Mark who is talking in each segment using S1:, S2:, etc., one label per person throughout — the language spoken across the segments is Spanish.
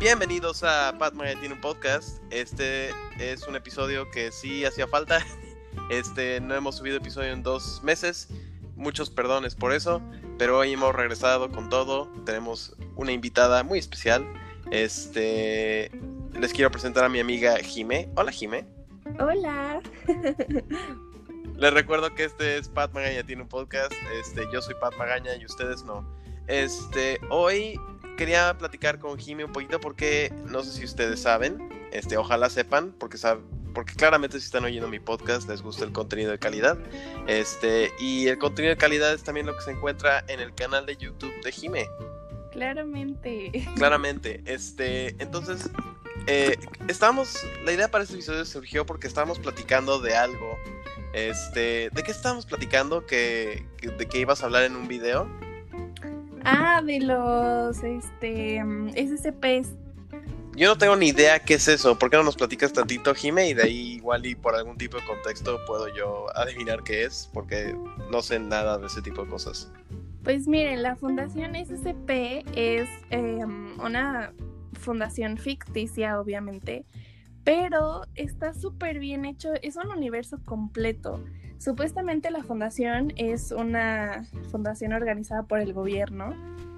S1: Bienvenidos a Pat Magazine Podcast. Este es un episodio que sí hacía falta. Este, no hemos subido episodio en dos meses. Muchos perdones por eso. Pero hoy hemos regresado con todo. Tenemos una invitada muy especial. Este, les quiero presentar a mi amiga Jime. Hola Jime.
S2: Hola.
S1: Les recuerdo que este es Pat Magaña tiene un podcast. Este, yo soy Pat Magaña y ustedes no. Este, hoy quería platicar con Jimmy un poquito porque no sé si ustedes saben, este, ojalá sepan, porque porque claramente si están oyendo mi podcast les gusta el contenido de calidad. Este, y el contenido de calidad es también lo que se encuentra en el canal de YouTube de Jime.
S2: Claramente.
S1: Claramente. Este, entonces, eh, estábamos, la idea para este episodio surgió porque estábamos platicando de algo este, ¿de qué estábamos platicando? ¿Que, ¿De qué ibas a hablar en un video?
S2: Ah, de los este SCPs.
S1: Yo no tengo ni idea qué es eso. ¿Por qué no nos platicas tantito, Jime? Y de ahí igual y por algún tipo de contexto puedo yo adivinar qué es, porque no sé nada de ese tipo de cosas.
S2: Pues miren, la Fundación SCP es em, una fundación ficticia, obviamente, pero está súper bien hecho, es un universo completo. Supuestamente la fundación es una fundación organizada por el gobierno,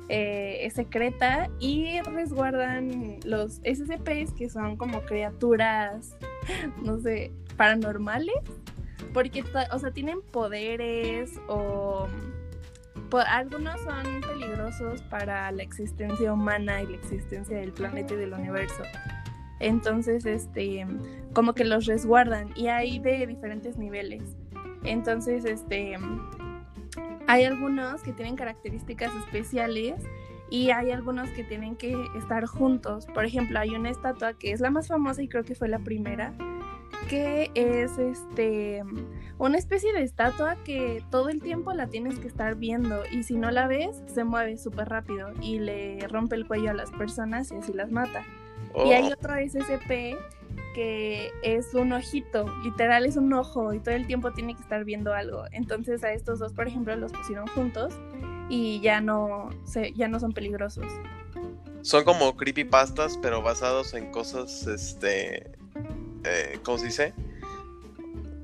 S2: eh, es secreta y resguardan los SCPs que son como criaturas, no sé, paranormales, porque, o sea, tienen poderes o algunos son peligrosos para la existencia humana y la existencia del planeta y del universo. Entonces, este, como que los resguardan y hay de diferentes niveles. Entonces, este, hay algunos que tienen características especiales y hay algunos que tienen que estar juntos. Por ejemplo, hay una estatua que es la más famosa y creo que fue la primera, que es este una especie de estatua que todo el tiempo la tienes que estar viendo y si no la ves se mueve súper rápido y le rompe el cuello a las personas y así las mata. Y hay oh. otro SCP que es un ojito, literal es un ojo y todo el tiempo tiene que estar viendo algo. Entonces a estos dos, por ejemplo, los pusieron juntos y ya no, se, ya no son peligrosos.
S1: Son como creepypastas, pero basados en cosas, este, eh, ¿cómo se dice?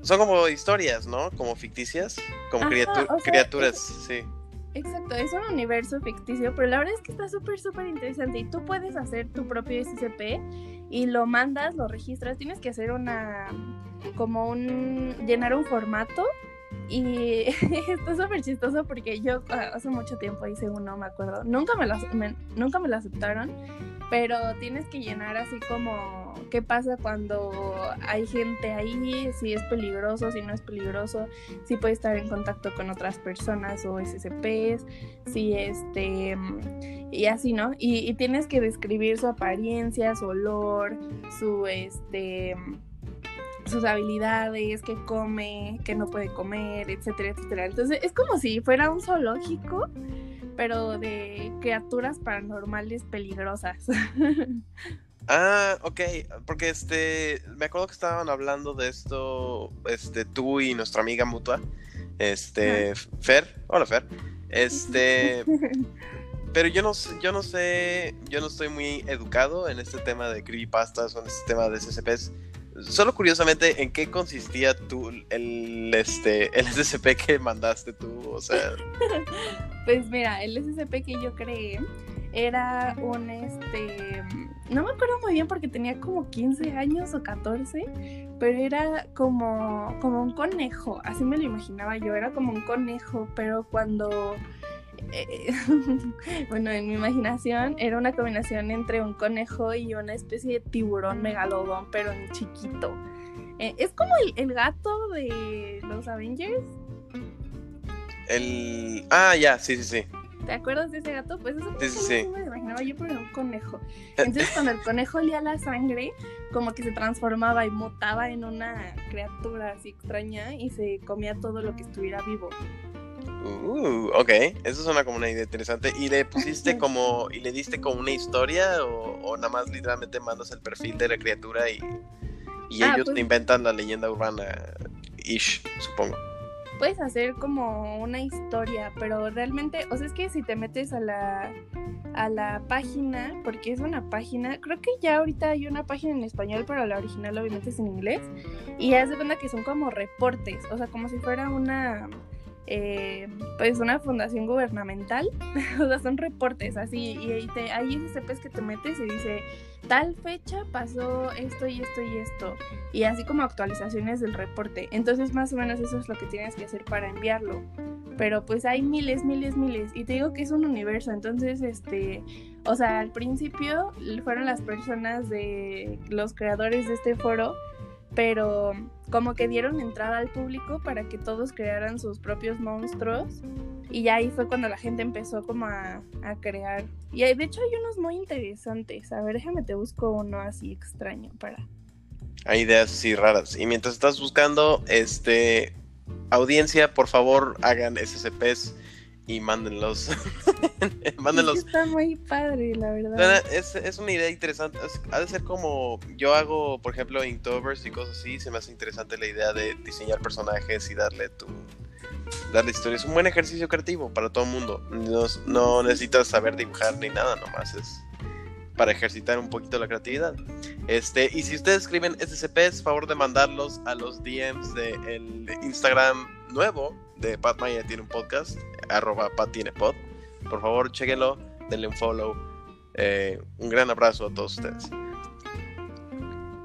S1: Son como historias, ¿no? Como ficticias, como criaturas, sí.
S2: Exacto, es un universo ficticio, pero la verdad es que está súper, súper interesante y tú puedes hacer tu propio SCP y lo mandas, lo registras, tienes que hacer una, como un, llenar un formato y está súper chistoso porque yo ah, hace mucho tiempo hice uno, me acuerdo, nunca me lo, nunca me lo aceptaron, pero tienes que llenar así como qué pasa cuando hay gente ahí, si es peligroso, si no es peligroso, si puede estar en contacto con otras personas o SCPs, si este y así, ¿no? Y, tienes que describir su apariencia, su olor, su este sus habilidades, qué come, qué no puede comer, etcétera, etcétera. Entonces es como si fuera un zoológico, pero de criaturas paranormales peligrosas.
S1: Ah, ok, porque este, me acuerdo que estaban hablando de esto, este, tú y nuestra amiga mutua, este, Fer, hola Fer, este, pero yo no, yo no sé, yo no estoy muy educado en este tema de creepypastas o en este tema de SCPs. Solo curiosamente, ¿en qué consistía tú el este el SCP que mandaste tú? O sea.
S2: Pues mira, el SCP que yo creé era un este no me acuerdo muy bien porque tenía como 15 años o 14, pero era como como un conejo, así me lo imaginaba yo, era como un conejo, pero cuando eh, bueno, en mi imaginación era una combinación entre un conejo y una especie de tiburón megalodón, pero en chiquito. Eh, es como el, gato de los Avengers.
S1: El. Ah, ya, sí, sí, sí.
S2: ¿Te acuerdas de ese gato? Pues eso sí, sí, sí. me imaginaba yo, pero era un conejo. Entonces, cuando el conejo olía la sangre, como que se transformaba y mutaba en una criatura así extraña y se comía todo lo que estuviera vivo.
S1: Uh, ok, eso suena como una idea interesante. ¿Y le pusiste como, y le diste como una historia o, nada más literalmente mandas el perfil de la criatura y, y ah, ellos te pues inventan la leyenda urbana, ish, supongo?
S2: puedes hacer como una historia, pero realmente, o sea, es que si te metes a la a la página, porque es una página, creo que ya ahorita hay una página en español, pero la original obviamente es en inglés, y haz de cuenta que son como reportes, o sea, como si fuera una eh, pues una fundación gubernamental, o sea, son reportes así, y ahí te, hay SCPs que te metes y dice, tal fecha pasó esto y esto y esto, y así como actualizaciones del reporte. Entonces, más o menos eso es lo que tienes que hacer para enviarlo. Pero pues hay miles, miles, miles, y te digo que es un universo, entonces, este, o sea, al principio fueron las personas de los creadores de este foro, pero como que dieron entrada al público para que todos crearan sus propios monstruos y ya ahí fue cuando la gente empezó como a, crear. Y de hecho hay unos muy interesantes. A ver, déjame te busco uno así extraño para...
S1: Hay ideas así raras. Y mientras estás buscando, este... Audiencia, por favor, hagan SCPs y mándenlos. mándenlos.
S2: está muy padre, la verdad.
S1: Es, una idea interesante. ha de ser como yo hago, por ejemplo, Inktober's y cosas así. Se me hace interesante la idea de diseñar personajes y darle tu. Darle historia. Es un buen ejercicio creativo para todo el mundo. No, no necesitas saber dibujar ni nada, nomás es para ejercitar un poquito la creatividad. Este, y si ustedes escriben SCPs, favor de mandarlos a los DMs del Instagram nuevo de Pat Maya tiene un podcast, arroba Pat tiene pod. Por favor, chequenlo, denle un follow. Eh, un gran abrazo a todos ustedes.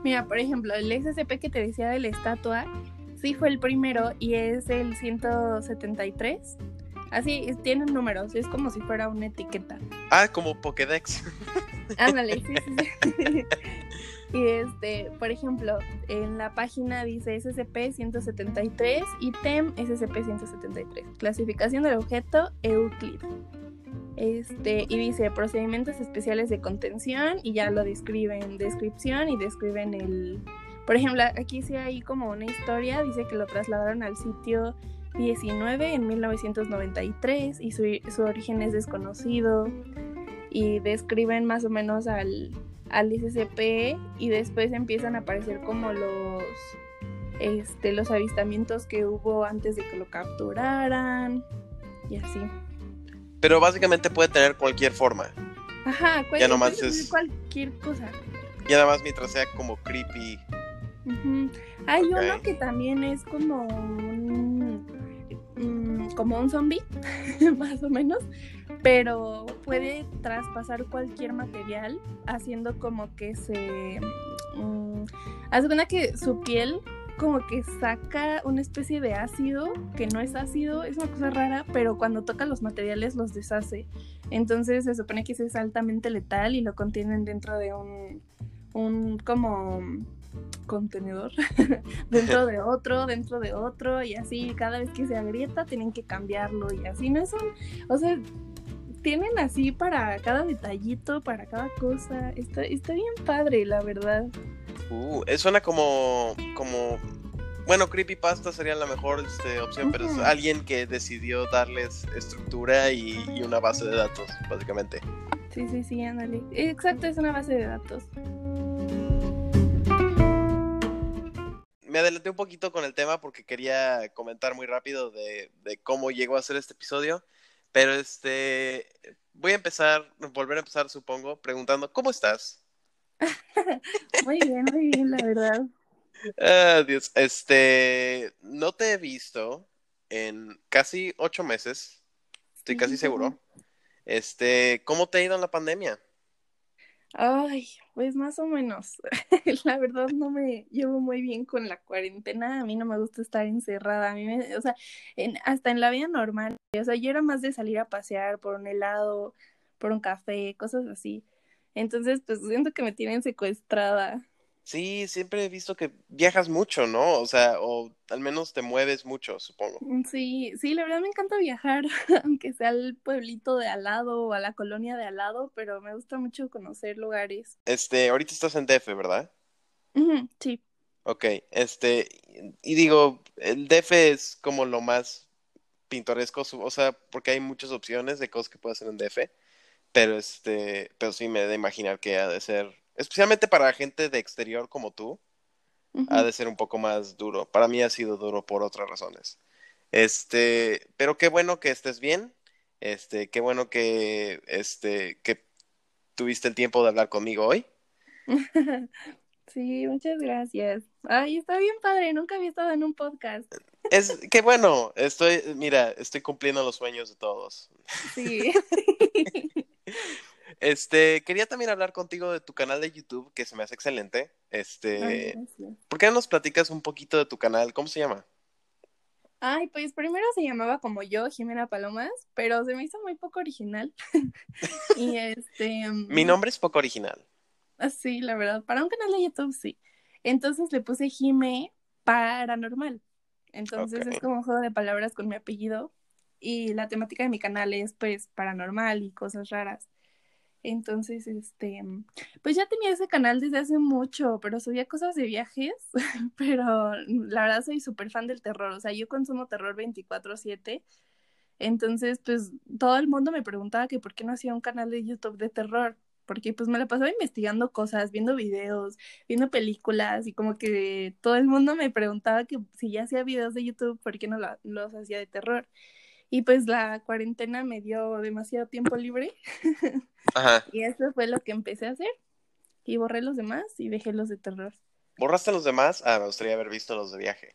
S2: Mira, por ejemplo, el SCP que te decía de la estatua, sí fue el primero y es el 173. Así, tienen números, es como si fuera una etiqueta.
S1: Ah, como Pokédex.
S2: Ándale, sí, sí. Y este, por ejemplo, en la página dice SCP-173 y TEM SCP-173. Clasificación del objeto Euclid. Este, y dice procedimientos especiales de contención y ya lo describen, descripción y describen el... Por ejemplo, aquí sí hay como una historia, dice que lo trasladaron al sitio 19 en 1993 y su, su origen es desconocido y describen más o menos al, al SCP y después empiezan a aparecer como los este los avistamientos que hubo antes de que lo capturaran y así.
S1: Pero básicamente puede tener cualquier forma.
S2: Ajá,
S1: ya nomás es...
S2: cualquier cosa.
S1: Ya nada más mientras sea como creepy.
S2: Hay uno que también es como un, mm, como un zombie, más o menos, pero puede traspasar cualquier material haciendo como que se... Um, hace una que su piel como que saca una especie de ácido que no es ácido, es una cosa rara, pero cuando toca los materiales los deshace. Entonces se supone que es altamente letal y lo contienen dentro de un, un como contenedor dentro de otro, dentro de otro y así cada vez que se agrieta tienen que cambiarlo y así no es un, o sea, tienen así para cada detallito, para cada cosa. Está, está bien padre, la verdad.
S1: Uh, suena como, como, bueno, creepypasta sería la mejor este, opción, pero es alguien que decidió darles estructura y, una base de datos, básicamente.
S2: Sí, sí, sí, ándale. Exacto, es una base de datos.
S1: Me adelanté un poquito con el tema porque quería comentar muy rápido de, de cómo llegó a ser este episodio. Pero este, voy a empezar, volver a empezar, supongo, preguntando, ¿cómo estás?
S2: muy bien, muy bien, la verdad.
S1: Ah, Dios, este, no te he visto en casi ocho meses, estoy casi seguro. Este, ¿cómo te ha ido en la pandemia?
S2: Ay, pues más o menos. la verdad no me llevo muy bien con la cuarentena. A mí no me gusta estar encerrada. A mí me, o sea, hasta en la vida normal. O sea, yo era más de salir a pasear por un helado, por un café, cosas así. Entonces, pues siento que me tienen secuestrada.
S1: Sí, siempre he visto que viajas mucho, ¿no? O sea, o al menos te mueves mucho, supongo.
S2: Mm, sí, sí, la verdad me encanta viajar, aunque sea al pueblito de al lado o a la colonia de al lado, pero me gusta mucho conocer lugares.
S1: Este, ahorita estás en DF, ¿verdad?
S2: sí.
S1: Ok, este, y digo, el DF es como lo más pintoresco, o sea, porque hay muchas opciones de cosas que puedes hacer en DF, pero este, pero sí me he de imaginar que ha de ser especialmente para gente de exterior como tú, ha de ser un poco más duro. Para mí ha sido duro por otras razones. Este, pero qué bueno que estés bien. Este, qué bueno que, este, que tuviste el tiempo de hablar conmigo hoy.
S2: Sí, muchas gracias. Ay, está bien padre, nunca había estado en un podcast.
S1: Es que bueno, estoy, mira, estoy cumpliendo los sueños de todos.
S2: Sí.
S1: Este, quería también hablar contigo de tu canal de YouTube, que se me hace excelente. Este, ¿por qué no nos platicas un poquito de tu canal? ¿Cómo se llama?
S2: Ay, pues primero se llamaba como yo, Jimena Palomas, pero se me hizo muy poco original. y este.
S1: Mi nombre es poco original.
S2: Ah, sí, la verdad. Para un canal de YouTube, sí. Entonces le puse Jime Paranormal. Entonces es como un juego de palabras con mi apellido. Y la temática de mi canal es pues paranormal y cosas raras. Entonces, este, pues ya tenía ese canal desde hace mucho, pero subía cosas de viajes, pero la verdad soy súper fan del terror, o sea, yo consumo terror 24/7, entonces, pues todo el mundo me preguntaba que por qué no hacía un canal de YouTube de terror, porque pues me la pasaba investigando cosas, viendo videos, viendo películas y como que todo el mundo me preguntaba que si ya hacía videos de YouTube, ¿por qué no los hacía de terror? Y pues la cuarentena me dio demasiado tiempo libre. Ajá. y eso fue lo que empecé a hacer. Y borré los demás y dejé los de terror.
S1: ¿Borraste los demás? Ah, me gustaría haber visto los de viaje.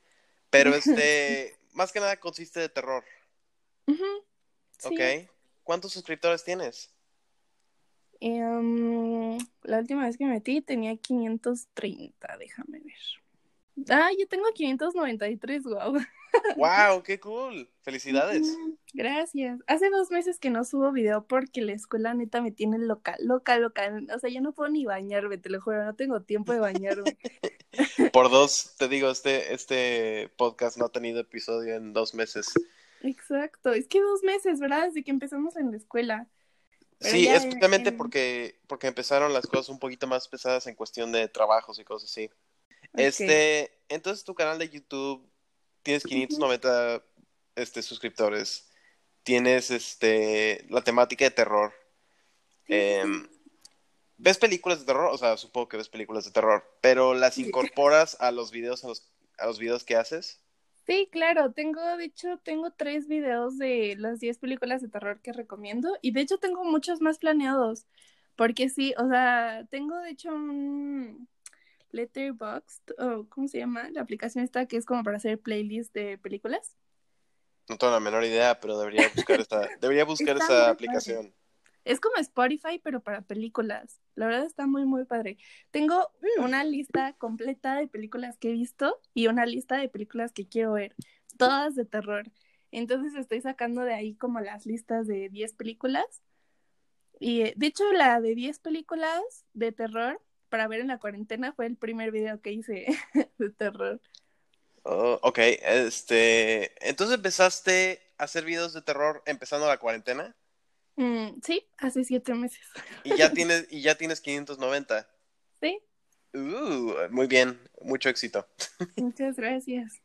S1: Pero este, más que nada consiste de terror. Ok. ¿Cuántos suscriptores tienes?
S2: Em, la última vez que me metí tenía 530, déjame ver. Ah, yo tengo 593, wow.
S1: ¡Wow! ¡Qué cool! ¡Felicidades!
S2: Gracias. Hace dos meses que no subo video porque la escuela neta me tiene loca, loca, loca. O sea, yo no puedo ni bañarme, te lo juro, no tengo tiempo de bañarme.
S1: Por dos, te digo, este, este podcast no ha tenido episodio en dos meses.
S2: Exacto, es que dos meses, ¿verdad? Desde que empezamos en la escuela.
S1: sí, especialmente porque, porque empezaron las cosas un poquito más pesadas en cuestión de trabajos y cosas así. Este, entonces tu canal de YouTube tienes 590 este, suscriptores, tienes este, la temática de terror. Em, ¿Ves películas de terror? O sea, supongo que ves películas de terror, pero ¿las incorporas a los videos, a los, a los videos que haces?
S2: Sí, claro, tengo, de hecho, tengo tres videos de las 10 películas de terror que recomiendo y de hecho tengo muchos más planeados, porque sí, o sea, tengo de hecho un, Letterboxd, o ¿cómo se llama? La aplicación esta que es como para hacer playlist de películas.
S1: No tengo la menor idea, pero debería buscar esta, debería buscar esa aplicación.
S2: Es como Spotify, pero para películas. La verdad está muy, muy padre. Tengo mm. una lista completa de películas que he visto y una lista de películas que quiero ver, todas de terror. Entonces estoy sacando de ahí como las listas de 10 películas. Y de hecho la de 10 películas de terror para ver en la cuarentena fue el primer video que hice de terror.
S1: Oh, ok, este, entonces empezaste a hacer videos de terror empezando la cuarentena.
S2: Mm, sí, hace siete meses.
S1: Y ya tienes, y ya tienes 590.
S2: Sí.
S1: Uh, muy bien, mucho éxito.
S2: Muchas gracias.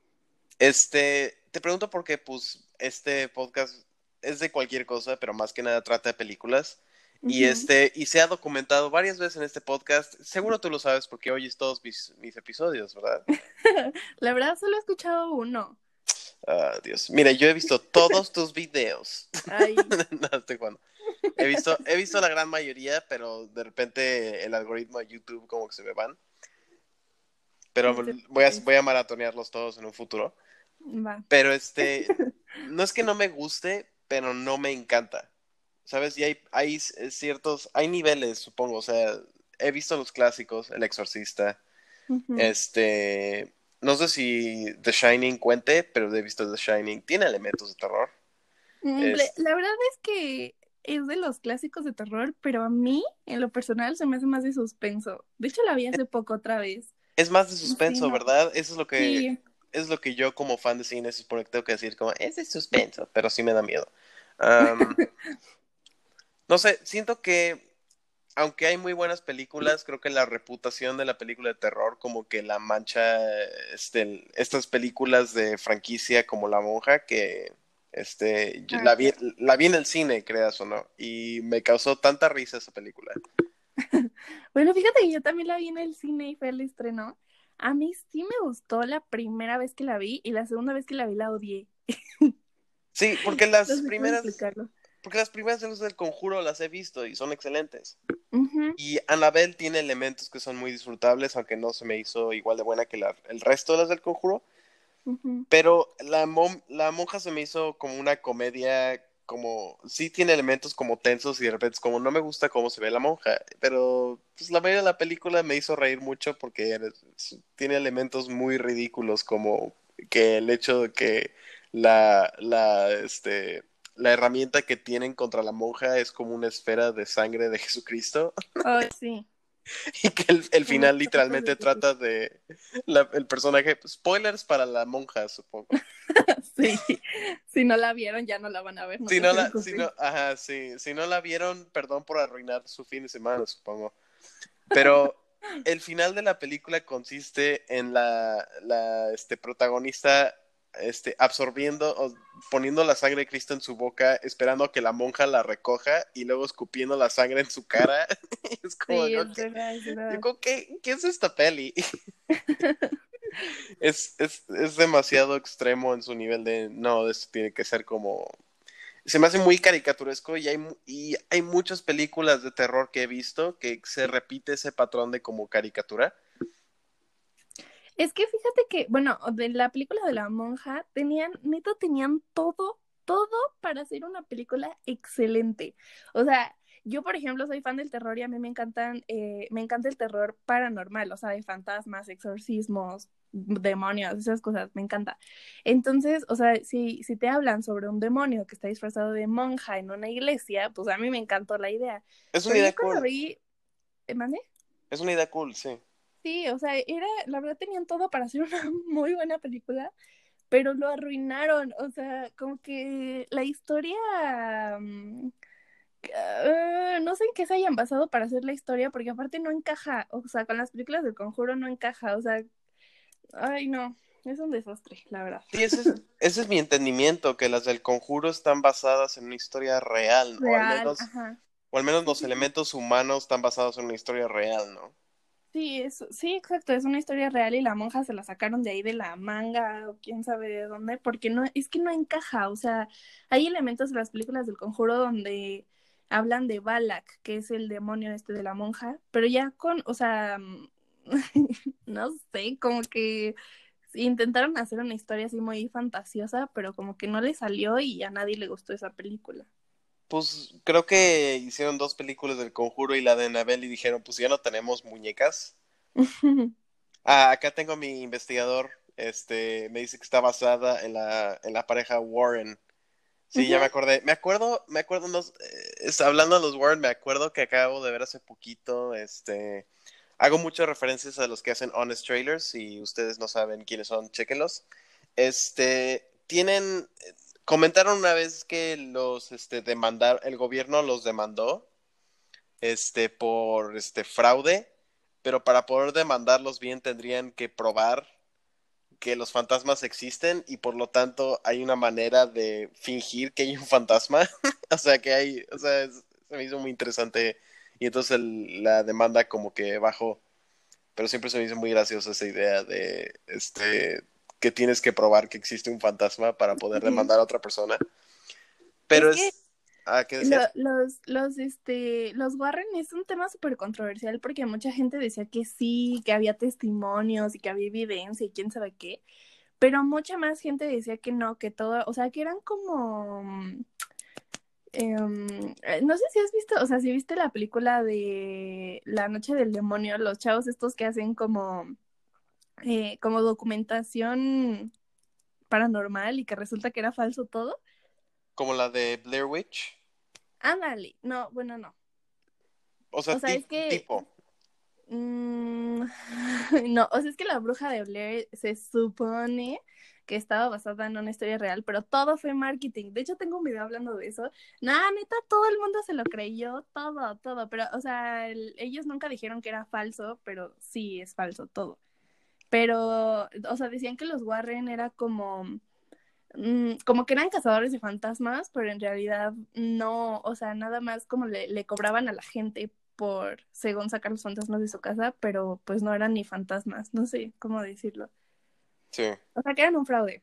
S1: Este, te pregunto porque, pues, este podcast es de cualquier cosa, pero más que nada trata de películas. Y este, y se ha documentado varias veces en este podcast. Seguro tú lo sabes porque oyes todos mis, episodios, ¿verdad?
S2: La verdad solo he escuchado uno.
S1: Ah, Dios. Mira, yo he visto todos tus videos. Ay. no, estoy jugando. He visto, he visto la gran mayoría, pero de repente el algoritmo de YouTube como que se me van. Pero voy a, voy a maratonearlos todos en un futuro. Va. Pero este, no es que no me guste, pero no me encanta. ¿Sabes? Y hay, hay ciertos, hay niveles, supongo, o sea, he visto los clásicos, El Exorcista, este, no sé si The Shining cuente, pero he visto The Shining, tiene elementos de terror.
S2: Mm, la verdad es que es de los clásicos de terror, pero a mí, en lo personal, se me hace más de suspenso. De hecho, la vi hace poco otra vez.
S1: Es más de suspenso, ¿verdad? Eso es lo que... Es lo que yo como fan de cine supone que tengo que decir, como, es de suspenso, pero sí me da miedo. No sé, siento que aunque hay muy buenas películas, creo que la reputación de la película de terror como que la mancha este, estas películas de franquicia como La Monja que este la ah, vi la vi en el cine, creas o no, y me causó tanta risa esa película.
S2: bueno, fíjate que yo también la vi en el cine y fue el estreno. A mí sí me gustó la primera vez que la vi y la segunda vez que la vi la odié.
S1: Sí, porque las primeras. Porque las primeras del conjuro las he visto y son excelentes. Y Annabelle tiene elementos que son muy disfrutables, aunque no se me hizo igual de buena que el resto de las del conjuro. Pero la, la monja se me hizo como una comedia como sí tiene elementos como tensos y de repente es como no me gusta cómo se ve la monja, pero pues la mayoría de la película me hizo reír mucho porque tiene elementos muy ridículos como que el hecho de que la la este la herramienta que tienen contra la monja es como una esfera de sangre de Jesucristo.
S2: Oh, sí.
S1: y que el, final literalmente trata de el personaje, spoilers para la monja, supongo.
S2: sí, si no la vieron ya no la van a ver.
S1: si, no la, si, no, ajá, sí, si no la vieron, perdón por arruinar su fin de semana, supongo. Pero el final de la película consiste en la, la este, protagonista este, absorbiendo o poniendo la sangre de Cristo en su boca, esperando que la monja la recoja y luego escupiendo la sangre en su cara. es como, sí, ¿qué, ¿qué, es esta peli? es, es, es, demasiado extremo en su nivel de, no, esto tiene que ser como... Se me hace muy caricaturesco y hay, y hay muchas películas de terror que he visto que se repite ese patrón de como caricatura
S2: es que fíjate que, bueno, de la película de la monja, tenían, neto, tenían todo, todo para hacer una película excelente. O sea, yo, por ejemplo, soy fan del terror y a mí me encantan, eh, me encanta el terror paranormal, o sea, de fantasmas, exorcismos, demonios, esas cosas, me encanta. Entonces, o sea, si, si te hablan sobre un demonio que está disfrazado de monja en una iglesia, pues a mí me encantó la idea.
S1: Es una idea cool.
S2: ¿eh, ¿Mande?
S1: Es una idea cool, sí.
S2: Sí, o sea, era, la verdad tenían todo para hacer una muy buena película, pero lo arruinaron, o sea, como que la historia, mm, ah, no sé en qué se hayan basado para hacer la historia, porque aparte no encaja, o sea, con las películas del conjuro no encaja, o sea, ay no, es un desastre, la verdad.
S1: Sí, ese es, ese es mi entendimiento, que las del conjuro están basadas en una historia real, o al menos, o al menos los elementos humanos están basados en una historia real, ¿no?
S2: Sí, es, sí, exacto, es una historia real y la monja se la sacaron de ahí de la manga o quién sabe de dónde, porque no, es que no encaja, o sea, hay elementos de las películas del conjuro donde hablan de Balak, que es el demonio este de la monja, pero ya con, o sea, no sé, como que intentaron hacer una historia así muy fantasiosa, pero como que no le salió y a nadie le gustó esa película.
S1: Pues creo que hicieron dos películas del conjuro y la de Anabel y dijeron, pues ya no tenemos muñecas. ah, acá tengo mi investigador, este, me dice que está basada en la, en la pareja Warren. Sí, ya me acordé. Me acuerdo, me acuerdo, eh, hablando de los Warren, me acuerdo que acabo de ver hace poquito, este, hago muchas referencias a los que hacen Honest Trailers, si ustedes no saben quiénes son, chéquenlos. Este, tienen, comentaron una vez que los este demandar el gobierno los demandó este por este fraude, pero para poder demandarlos bien tendrían que probar que los fantasmas existen y por lo tanto hay una manera de fingir que hay un fantasma, o sea que hay, o sea, se me hizo muy interesante y entonces la demanda como que bajó, pero siempre se me hizo muy graciosa esa idea de este que tienes que probar que existe un fantasma para poder demandar a otra persona. Pero es... Ah,
S2: los, los, este, los Warren es un tema súper controversial porque mucha gente decía que sí, que había testimonios y que había evidencia y quién sabe qué, pero mucha más gente decía que no, que todo, o sea, que eran como... Em, no sé si has visto, o sea, si viste la película de La Noche del Demonio, los chavos estos que hacen como eh, como documentación paranormal y que resulta que era falso todo.
S1: Como la de Blair Witch.
S2: Ándale, no, bueno, no.
S1: O sea, es que, tipo.
S2: Mm, no, o sea, es que la bruja de Blair se supone que estaba basada en una historia real, pero todo fue marketing. De hecho, tengo un video hablando de eso. Nada, neta, todo el mundo se lo creyó, todo, todo. Pero, o sea, ellos nunca dijeron que era falso, pero sí es falso todo. Pero, o sea, decían que los Warren era como, mm, como que eran cazadores de fantasmas, pero en realidad no, o sea, nada más como le, le cobraban a la gente por, según sacar los fantasmas de su casa, pero pues no eran ni fantasmas, no sé cómo decirlo.
S1: Sí.
S2: O sea, que eran un fraude.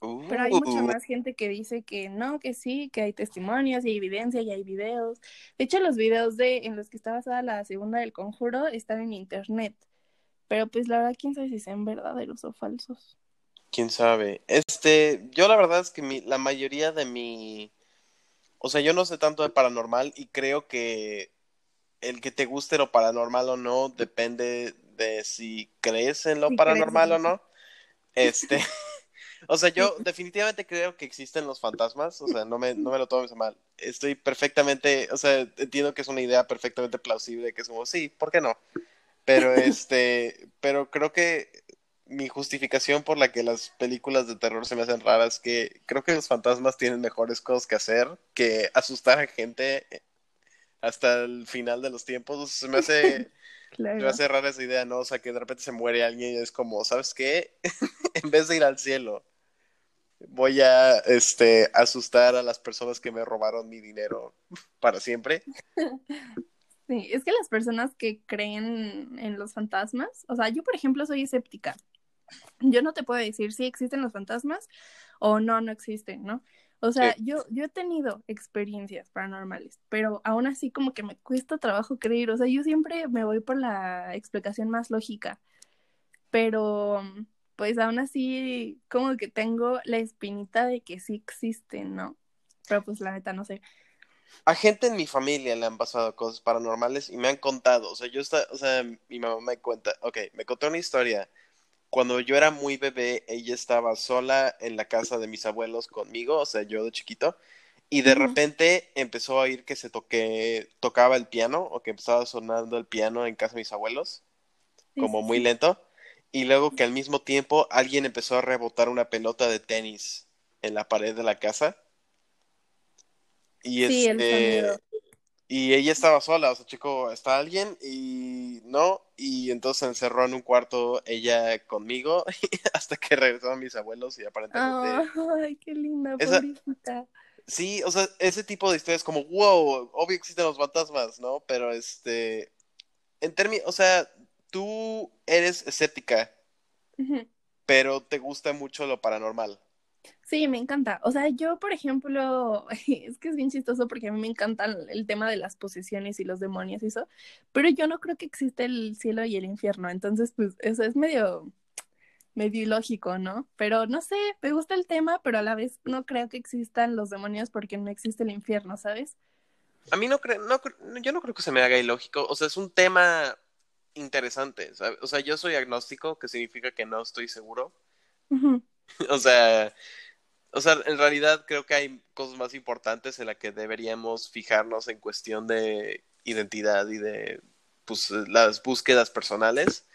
S2: Pero hay mucha
S1: Uh,
S2: más gente que dice que no, que sí, que hay testimonios y hay evidencia y hay videos. De hecho, los videos de en los que está basada la segunda del conjuro están en internet. Pero pues la verdad, quién sabe si sean verdaderos o falsos.
S1: quién sabe. Este, yo la verdad es que mi, la mayoría de mi, o sea, yo no sé tanto de paranormal y creo que el que te guste lo paranormal o no depende de si crees en lo
S2: Si
S1: paranormal
S2: en
S1: o no. Este, o sea, yo definitivamente creo que existen los fantasmas, o sea, no me, no me lo tomes mal. Estoy perfectamente, o sea, entiendo que es una idea perfectamente plausible, que es como, sí, ¿por qué no? Pero este, pero creo que mi justificación por la que las películas de terror se me hacen raras, que creo que los fantasmas tienen mejores cosas que hacer que asustar a gente hasta el final de los tiempos. Se me hace, se me hace rara esa idea, ¿no? O sea, que de repente se muere alguien y es como, ¿sabes qué? En vez de ir al cielo, voy a este, asustar a las personas que me robaron mi dinero para siempre.
S2: Sí, es que las personas que creen en los fantasmas, o sea, yo por ejemplo soy escéptica. Yo no te puedo decir si existen los fantasmas o no, no existen, ¿no? O sea,
S1: Sí.
S2: yo, yo he tenido experiencias paranormales, pero aún así como que me cuesta trabajo creer. O sea, yo siempre me voy por la explicación más lógica, pero pues aún así como que tengo la espinita de que sí existen, ¿no? Pero pues la neta no sé.
S1: A gente en mi familia le han pasado cosas paranormales y me han contado, o sea, yo está, o sea, mi mamá me cuenta, ok, me contó una historia. Cuando yo era muy bebé, ella estaba sola en la casa de mis abuelos conmigo, o sea, yo de chiquito, y de repente empezó a oír que se toque, tocaba el piano o que empezaba sonando el piano en casa de mis abuelos,
S2: Sí,
S1: como
S2: sí,
S1: muy
S2: sí.
S1: lento, y luego que al mismo tiempo alguien empezó a rebotar una pelota de tenis en la pared de la casa. Y
S2: Sí,
S1: este, y ella estaba sola, o sea, chico, está alguien y no, y entonces se encerró en un cuarto ella conmigo hasta que regresaron mis abuelos y aparentemente...
S2: Ay, qué linda,
S1: Esa-
S2: pobrecita.
S1: Sí, o sea, ese tipo de historias como, wow, obvio existen los fantasmas, ¿no? Pero este, en términos, o sea, tú eres escéptica, pero te gusta mucho lo paranormal.
S2: Sí, me encanta. O sea, yo, por ejemplo, es que es bien chistoso porque a mí me encanta el tema de las posesiones y los demonios y eso, pero yo no creo que existe el cielo y el infierno, entonces, pues, eso es medio, medio ilógico, ¿no? Pero no sé, me gusta el tema, pero a la vez no creo que existan los demonios porque no existe el infierno, ¿sabes?
S1: A mí no creo, no, yo no creo que se me haga ilógico, o sea, es un tema interesante, ¿sabes? O sea, yo soy agnóstico, que significa que no estoy seguro. O sea, o sea, en realidad creo que hay cosas más importantes en las que deberíamos fijarnos en cuestión de identidad y de pues, las búsquedas personales.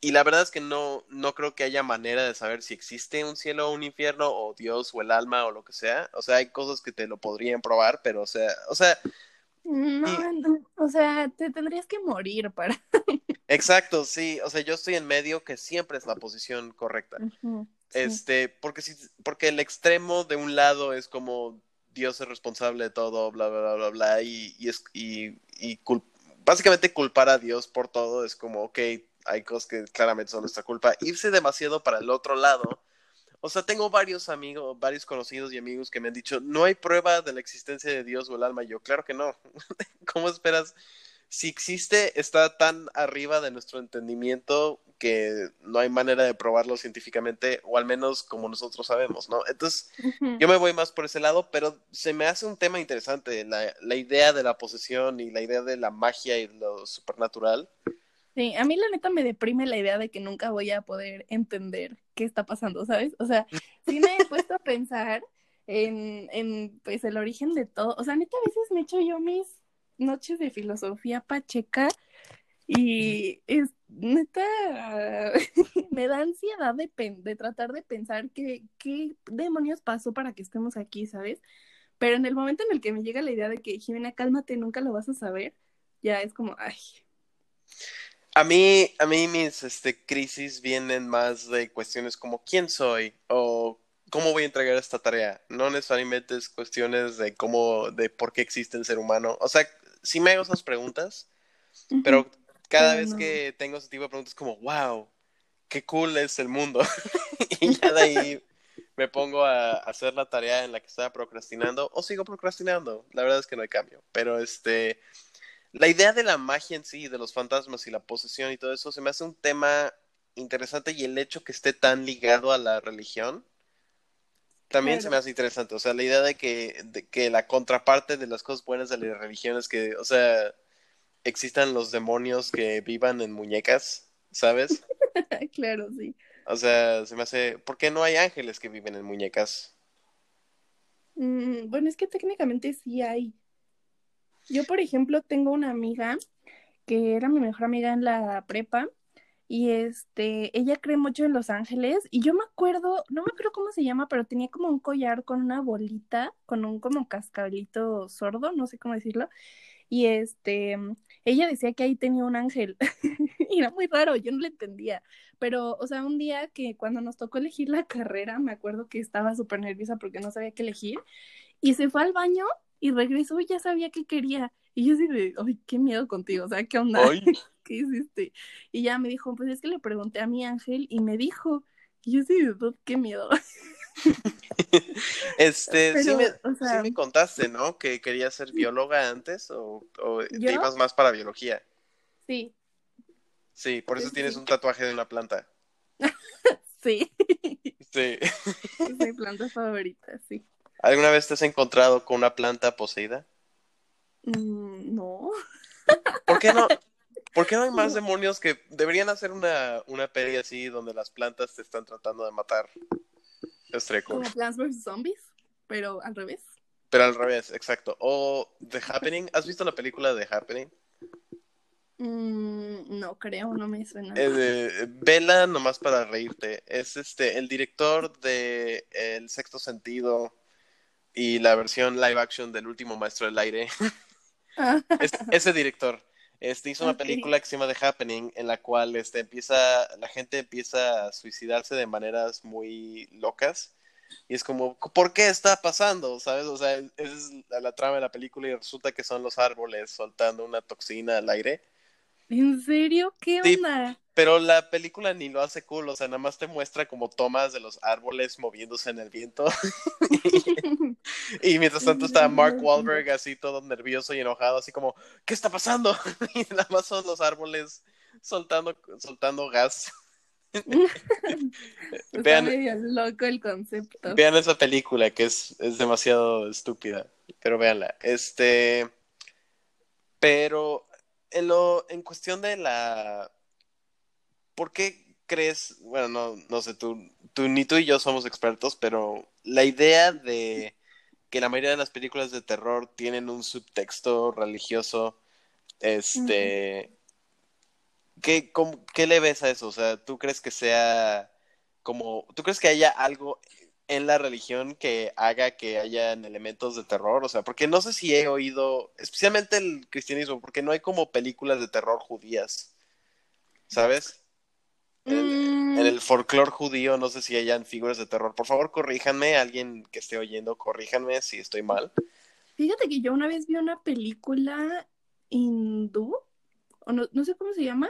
S1: Y la verdad es que no, no creo que haya manera de saber si existe un cielo o un infierno, o Dios o el alma o lo que sea. O sea, hay cosas que te lo podrían probar, pero o sea, o sea,
S2: No,
S1: y-
S2: o sea, te tendrías que morir para...
S1: exacto, sí. O sea, yo estoy en medio que siempre es la posición correcta.
S2: Sí.
S1: Este, porque si, porque el extremo de un lado es como Dios es responsable de todo, bla, bla, bla, bla, bla, y, y, es, y, y cul- básicamente culpar a Dios por todo es como, ok, hay cosas que claramente son nuestra culpa. Irse demasiado para el otro lado. O sea, tengo varios amigos, varios conocidos y amigos que me han dicho, no hay prueba de la existencia de Dios o el alma. Y yo, claro que no. ¿Cómo esperas? Si existe, está tan arriba de nuestro entendimiento que no hay manera de probarlo científicamente, o al menos como nosotros sabemos, ¿no? Entonces, yo me voy más por ese lado, pero se me hace un tema interesante, la, la idea de la posesión y la idea de la magia y lo supernatural.
S2: Sí, a mí la neta me deprime la idea de que nunca voy a poder entender qué está pasando, ¿sabes? O sea, sí me he puesto a pensar en, en pues el origen de todo. O sea, neta, a veces me echo yo mis noches de filosofía pacheca y es neta me da ansiedad de, pen- de tratar de pensar qué, qué demonios pasó para que estemos aquí, ¿sabes? Pero en el momento en el que me llega la idea de que Jimena, cálmate, nunca lo vas a saber, ya es como, ay.
S1: A mí, a mí mis este, crisis vienen más de cuestiones como quién soy o cómo voy a entregar esta tarea. No necesariamente es cuestiones de cómo, de por qué existe el ser humano. O sea, sí me hago esas preguntas, pero cada vez
S2: no.
S1: que tengo ese tipo de preguntas como, wow, qué cool es el mundo. y ya de ahí me pongo a hacer la tarea en la que estaba procrastinando o sigo procrastinando. La verdad es que no hay cambio. Pero este, la idea de la magia en sí, de los fantasmas y la posesión y todo eso, se me hace un tema interesante y el hecho que esté tan ligado a la religión también se me hace interesante. O sea, la idea de que, de que la contraparte de las cosas buenas de la religión es que, o sea, existan los demonios que vivan en muñecas, ¿sabes?
S2: claro, sí.
S1: O sea, se me hace. ¿Por qué no hay ángeles que viven en muñecas?
S2: Mm, bueno, es que técnicamente sí hay. Yo, por ejemplo, tengo una amiga que era mi mejor amiga en la prepa y este, ella cree mucho en Los Ángeles y yo me acuerdo, no me acuerdo cómo se llama, pero tenía como un collar con una bolita, con un como cascabelito sordo, no sé cómo decirlo. Y este, ella decía que ahí tenía un ángel. y era muy raro, yo no le entendía. Pero, o sea, un día que cuando nos tocó elegir la carrera, me acuerdo que estaba súper nerviosa porque no sabía qué elegir. Y se fue al baño y regresó y ya sabía qué quería. Y yo de, ay, qué miedo contigo, o sea, ¿qué onda? ¿Qué hiciste? Y ya me dijo, pues es que le pregunté a mi ángel y me dijo. Y yo de, qué miedo.
S1: este, sí, me, contaste, ¿no? Que querías ser bióloga antes o, te ibas más para biología.
S2: Sí.
S1: Sí, por eso tienes un tatuaje de una planta.
S2: sí.
S1: Sí.
S2: Es mi planta favorita, sí.
S1: ¿Alguna vez te has encontrado con una planta poseída?
S2: Mm, no.
S1: ¿Por qué no? ¿Por qué no hay más demonios que deberían hacer una, una peli así donde las plantas te están tratando de matar?
S2: Como Plants vs. Zombies, pero al revés.
S1: Pero al revés, exacto. O The Happening. ¿Has visto la película de The Happening?
S2: Mm, no creo, no me suena.
S1: Eh, vela nomás para reírte. Es este el director de El Sexto Sentido y la versión live action del último Maestro del Aire. Ah. ese director. Este hizo una película que se llama The Happening, en la cual este, empieza, la gente empieza a suicidarse de maneras muy locas. Y es como, ¿por qué está pasando? ¿Sabes? O sea, esa es la, trama de la película y resulta que son los árboles soltando una toxina al aire.
S2: ¿En serio? ¿Qué onda?
S1: pero la película ni lo hace cool, o sea, nada más te muestra como tomas de los árboles moviéndose en el viento. y mientras tanto está Mark Wahlberg así todo nervioso y enojado, así como, ¿qué está pasando? y nada más son los árboles soltando, soltando gas.
S2: vean, medio loco el concepto.
S1: Vean esa película que es, es demasiado estúpida, pero véanla. Este, pero en lo, en cuestión de la ¿por qué crees, bueno, no, no sé, tú, tú, ni tú y yo somos expertos, pero la idea de que la mayoría de las películas de terror tienen un subtexto religioso, este, ¿qué, ¿qué le ves a eso? O sea, ¿tú crees que sea como, ¿tú crees que haya algo en la religión que haga que hayan elementos de terror, o sea, porque no sé si he oído, especialmente el cristianismo, porque no hay como películas de terror judías, ¿sabes? En, el mm. folclore judío no sé si hayan figuras de terror. Por favor, corríjanme, alguien que esté oyendo, corríjanme si estoy mal.
S2: Fíjate que yo una vez vi una película hindú, o no, no sé cómo se llama.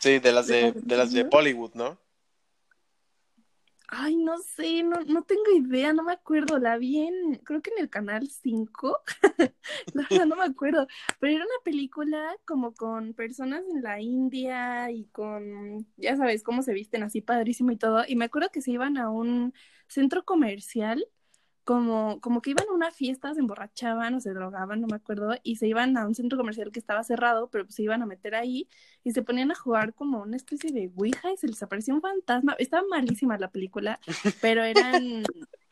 S1: Sí, de las de, de las de Bollywood, ¿no?
S2: Ay, no sé, no, no tengo idea, no me acuerdo. La vi en, creo que en el canal 5. la verdad no me acuerdo. Pero era una película como con personas en la India y con, ya sabes, cómo se visten así padrísimo y todo. Y me acuerdo que se iban a un centro comercial como, como que iban a una fiesta, se emborrachaban o se drogaban, no me acuerdo, y se iban a un centro comercial que estaba cerrado, pero pues se iban a meter ahí y se ponían a jugar como una especie de Ouija y se les apareció un fantasma. Estaba malísima la película, pero eran,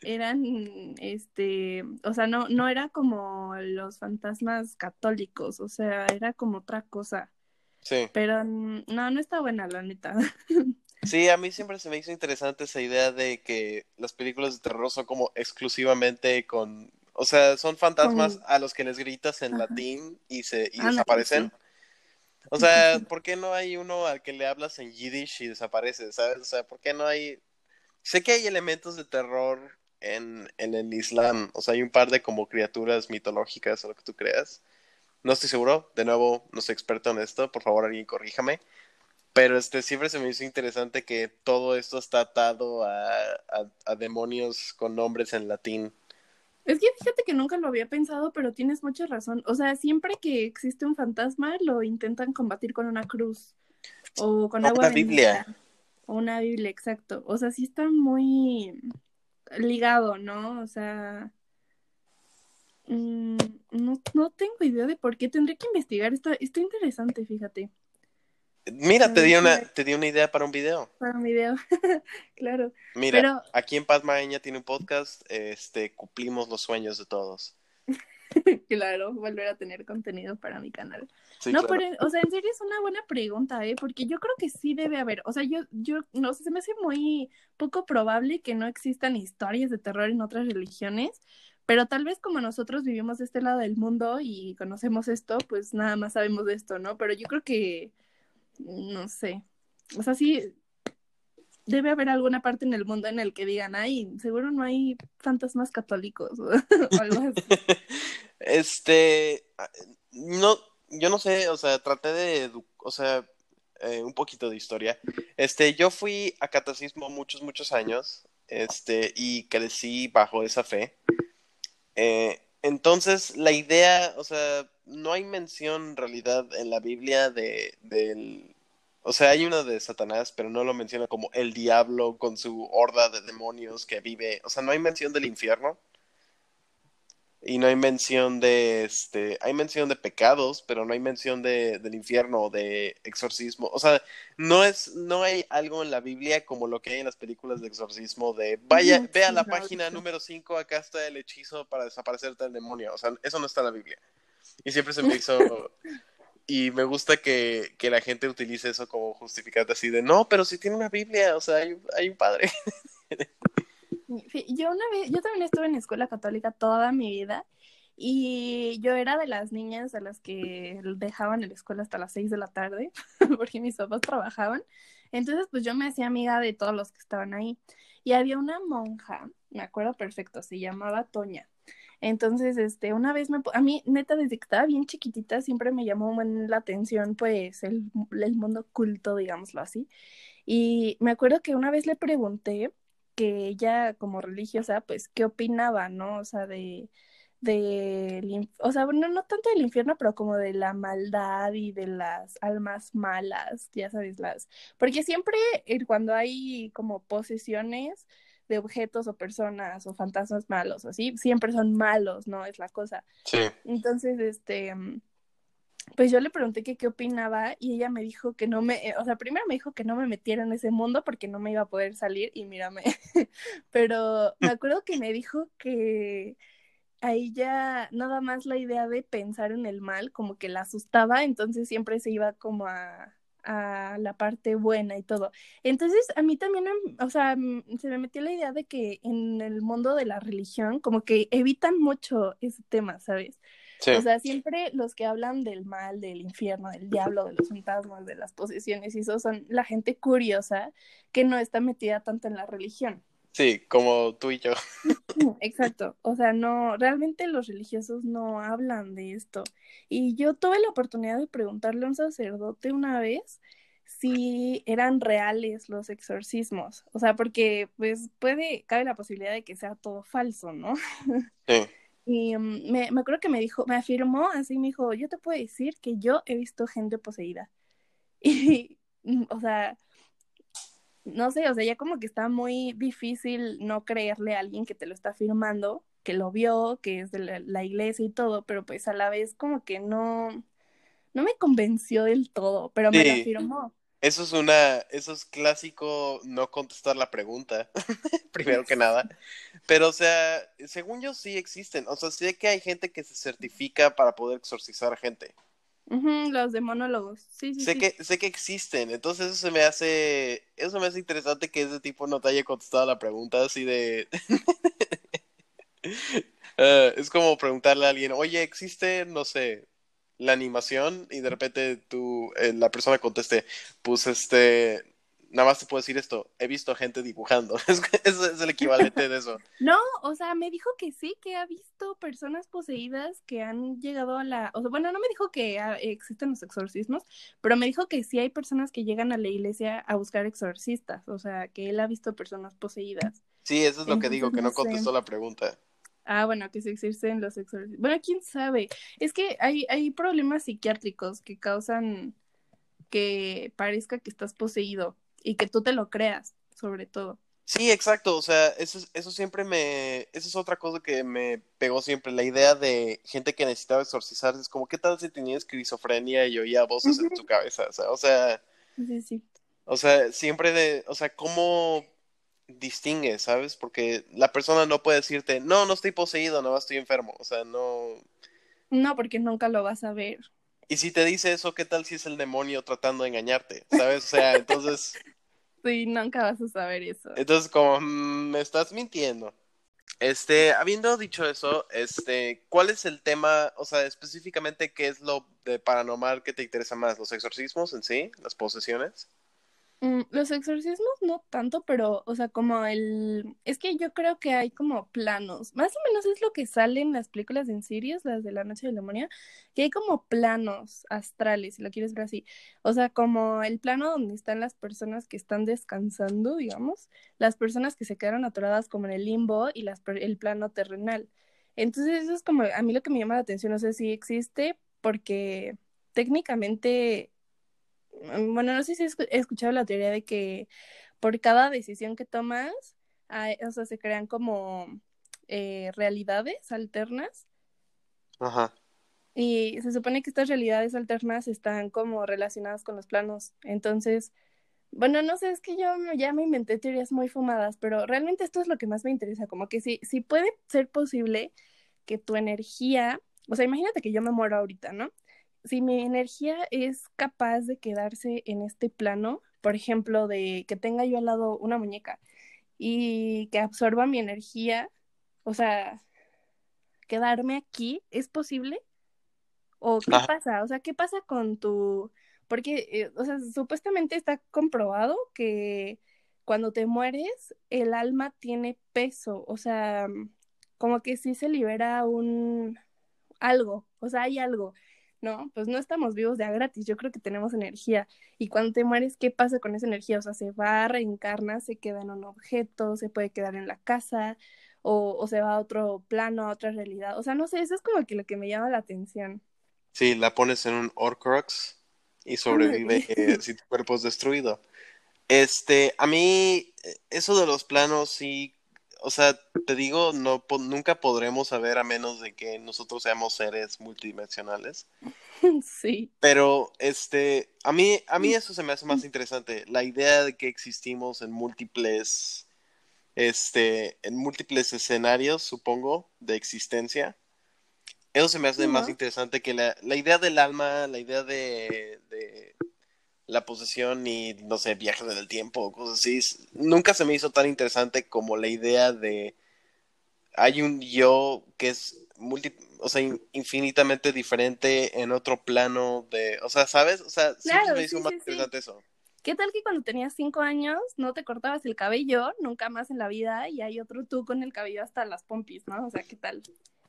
S2: eran, este, o sea, no, no era como los fantasmas católicos, o sea, era como otra cosa.
S1: Sí.
S2: Pero no, no está buena, la neta.
S1: Sí, a mí siempre se me hizo interesante esa idea de que las películas de terror son como exclusivamente con, o sea, son fantasmas a los que les gritas en latín y se y desaparecen. O sea, ¿por qué no hay uno al que le hablas en yiddish y desaparece, sabes? O sea, ¿por qué no hay Sé que hay elementos de terror en, en el Islam, o sea, hay un par de como criaturas mitológicas o lo que tú creas. No estoy seguro, de nuevo, no soy experto en esto, por favor alguien corríjame. Pero este siempre se me hizo interesante que todo esto está atado a, a demonios con nombres en latín.
S2: Es que fíjate que nunca lo había pensado, pero tienes mucha razón. O sea, siempre que existe un fantasma, lo intentan combatir con una cruz o con agua. Una Biblia. O una Biblia, exacto. O sea, sí está muy ligado, ¿no? O sea, mm, no, no tengo idea de por qué. Tendré que investigar. Está, está interesante, fíjate.
S1: Mira, te di una, te di una idea para un video.
S2: Para un video, claro.
S1: Mira, aquí en Paz Maeña tiene un podcast, este, cumplimos los sueños de todos.
S2: claro, volver a tener contenido para mi canal. no, pero, o sea, en serio es una buena pregunta, ¿eh? Porque yo creo que sí debe haber, o sea, yo, yo, no sé, se me hace muy poco probable que no existan historias de terror en otras religiones, pero tal vez como nosotros vivimos de este lado del mundo y conocemos esto, pues nada más sabemos de esto, ¿no? Pero yo creo que no sé. O sea, sí, debe haber alguna parte en el mundo en el que digan, ay, seguro no hay fantasmas católicos o algo así.
S1: Este, no, yo no sé, o sea, traté de, o sea, eh, un poquito de historia. Este, yo fui a catecismo muchos, muchos años, este, y crecí bajo esa fe. Eh, entonces, la idea, o sea, no hay mención en realidad en la Biblia de, del... O sea, hay una de Satanás, pero no lo menciona como el diablo con su horda de demonios que vive. O sea, no hay mención del infierno. Y no hay mención de este. Hay mención de pecados, pero no hay mención de, del infierno o de exorcismo. O sea, no es, no hay algo en la Biblia como lo que hay en las películas de exorcismo de vaya, ve a la página número 5, acá está el hechizo para desaparecerte el demonio. O sea, eso no está en la Biblia. Y siempre se me hizo... y me gusta que, que, la gente utilice eso como justificante así de, no, pero si tiene una Biblia, o sea, hay, hay un padre.
S2: Yo una vez, yo también estuve en escuela católica toda mi vida y yo era de las niñas a las que dejaban en la escuela hasta las seis de la tarde porque mis papás trabajaban. Entonces, pues yo me hacía amiga de todos los que estaban ahí. Y había una monja, me acuerdo perfecto, se llamaba Toña. Entonces, este, una vez me, a mí, neta, desde que estaba bien chiquitita, siempre me llamó la atención, pues, el, el mundo culto, digámoslo así. Y me acuerdo que una vez le pregunté que ella, como religiosa, pues, ¿qué opinaba, no? O sea, de, o sea, no, no tanto del infierno, pero como de la maldad y de las almas malas, ya sabes, las, porque siempre cuando hay como posesiones, de objetos o personas o fantasmas malos, así, siempre son malos, ¿no? Es la cosa.
S1: Sí.
S2: Entonces, este, pues yo le pregunté que qué opinaba y ella me dijo que no me, o sea, primero me dijo que no me metiera en ese mundo porque no me iba a poder salir y mírame, pero me acuerdo que me dijo que a ella nada más la idea de pensar en el mal como que la asustaba, entonces siempre se iba como a a la parte buena y todo. Entonces, a mí también, o sea, se me metió la idea de que en el mundo de la religión, como que evitan mucho ese tema, ¿sabes? O sea, siempre los que hablan del mal, del infierno, del diablo, de los fantasmas, de las posesiones, y eso son la gente curiosa que no está metida tanto en la religión.
S1: Sí, como tú y yo.
S2: Exacto. O sea, no, realmente los religiosos no hablan de esto. Y yo tuve la oportunidad de preguntarle a un sacerdote una vez si eran reales los exorcismos. O sea, porque pues puede, cabe la posibilidad de que sea todo falso, ¿no?
S1: Sí.
S2: Y mm, me, me acuerdo que me dijo, me afirmó así, me dijo, yo te puedo decir que yo he visto gente poseída. Y, mm, o sea, no sé, o sea, ya como que está muy difícil no creerle a alguien que te lo está firmando, que lo vio, que es de la, iglesia y todo, pero pues a la vez como que no, no me convenció del todo, pero me lo afirmó.
S1: Eso es una, eso es clásico no contestar la pregunta, primero que nada. Pero, o sea, según yo sí existen. O sea, sé que hay gente que se certifica para poder exorcizar a gente
S2: los de monólogos, sí, sí.
S1: Sé, Que, sé que existen, entonces eso se me hace, eso me hace interesante que ese tipo no te haya contestado la pregunta así de... Ah, es como preguntarle a alguien, oye, ¿existe, no sé, la animación? Y de repente tú, eh, la persona conteste, pues este, nada más te puedo decir esto, he visto gente dibujando, es, es, es el equivalente de eso.
S2: No, o sea, me dijo que sí, que ha visto personas poseídas que han llegado a la, o sea, bueno, no me dijo que ah, existen los exorcismos, pero me dijo que sí hay personas que llegan a la iglesia a buscar exorcistas, o sea, que él ha visto personas poseídas.
S1: Sí, eso es lo que digo, que no, contestó la pregunta.
S2: Ah, bueno, que se existen los exorcistas. Bueno, quién sabe. Es que hay, hay problemas psiquiátricos que causan que parezca que estás poseído y que tú te lo creas, sobre todo.
S1: Sí, exacto, o sea, eso, eso siempre me, eso es otra cosa que me pegó siempre, la idea de gente que necesitaba exorcizarse, es como, ¿qué tal si tenía esquizofrenia y oía voces en tu cabeza? O sea, o sea,
S2: sí, sí.
S1: o sea, siempre de, o sea, ¿cómo distingue, sabes? Porque la persona no puede decirte, no, no estoy poseído, no estoy enfermo, o sea, no...
S2: No, porque nunca lo vas a ver.
S1: Y si te dice eso, ¿qué tal si es el demonio tratando de engañarte? ¿Sabes? O sea, entonces...
S2: Sí, nunca vas a saber eso.
S1: Entonces, como, mm, me estás mintiendo. Este, habiendo dicho eso, este, ¿cuál es el tema, o sea, específicamente qué es lo de paranormal que te interesa más? ¿Los exorcismos en sí? ¿Las posesiones?
S2: Mm, los exorcismos no tanto, pero, o sea, como el... Es que yo creo que hay como planos. Más o menos es lo que sale en las películas en Sirius, las de la Noche de la Demonía, que hay como planos astrales, si lo quieres ver así. O sea, como el plano donde están las personas que están descansando, digamos, las personas que se quedaron atoradas como en el limbo y las, el plano terrenal. Entonces, eso es como a mí lo que me llama la atención, no sé si existe, porque técnicamente bueno, no sé si he escuchado la teoría de que por cada decisión que tomas, o sea, se crean como eh, realidades alternas.
S1: Ajá.
S2: Y se supone que estas realidades alternas están como relacionadas con los planos. Entonces, bueno, no sé, es que yo ya me inventé teorías muy fumadas, pero realmente esto es lo que más me interesa, como que si, si puede ser posible que tu energía, o sea, imagínate que yo me muero ahorita, ¿no? Si mi energía es capaz de quedarse en este plano, por ejemplo, de que tenga yo al lado una muñeca y que absorba mi energía, o sea, quedarme aquí, ¿es posible? ¿O qué pasa? O sea, ¿qué pasa con tu... Porque, eh, o sea, supuestamente está comprobado que cuando te mueres, el alma tiene peso, o sea, como que sí se libera un algo, o sea, hay algo. ¿No? Pues no estamos vivos de a gratis, yo creo que tenemos energía. Y cuando te mueres, ¿qué pasa con esa energía? O sea, se va, reencarna, se queda en un objeto, se puede quedar en la casa, o, o se va a otro plano, a otra realidad. O sea, no sé, eso es como que lo que me llama la atención.
S1: Sí, la pones en un Orcrux y sobrevive eh, si tu cuerpo es destruido. Este, a mí, eh, eso de los planos sí o sea, te digo, no nunca podremos saber a menos de que nosotros seamos seres multidimensionales.
S2: Sí.
S1: Pero este, a mí a mí eso se me hace más interesante, la idea de que existimos en múltiples este, en múltiples escenarios, supongo, de existencia. Eso se me hace más interesante que la, la idea del alma, la idea de, de la posesión y, no sé, viajes en el tiempo o cosas así. Nunca se me hizo tan interesante como la idea de hay un yo que es multi, o sea, infinitamente diferente en otro plano de, o sea, ¿sabes? O sea, siempre me hizo más interesante eso.
S2: ¿Qué tal que cuando tenías cinco años no te cortabas el cabello nunca más en la vida y hay otro tú con el cabello hasta las pompis, ¿no? O sea, ¿qué tal?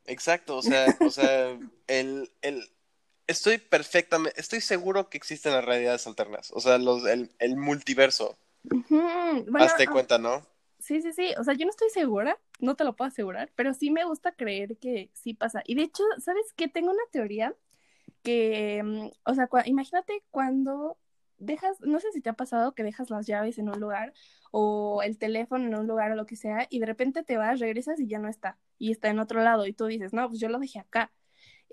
S1: Exacto, o sea, o sea, el, el, estoy perfectamente, estoy seguro que existen las realidades alternas, o sea, los, el, el multiverso. Hazte ah, cuenta, ¿no?
S2: Sí, sí, sí, o sea, yo no estoy segura, no te lo puedo asegurar, pero sí me gusta creer que sí pasa. Y de hecho, ¿sabes qué? Tengo una teoría que, mm, o sea, imagínate cuando dejas, no sé si te ha pasado que dejas las llaves en un lugar o el teléfono en un lugar o lo que sea y de repente te vas, regresas y ya no está y está en otro lado y tú dices, no, pues yo lo dejé acá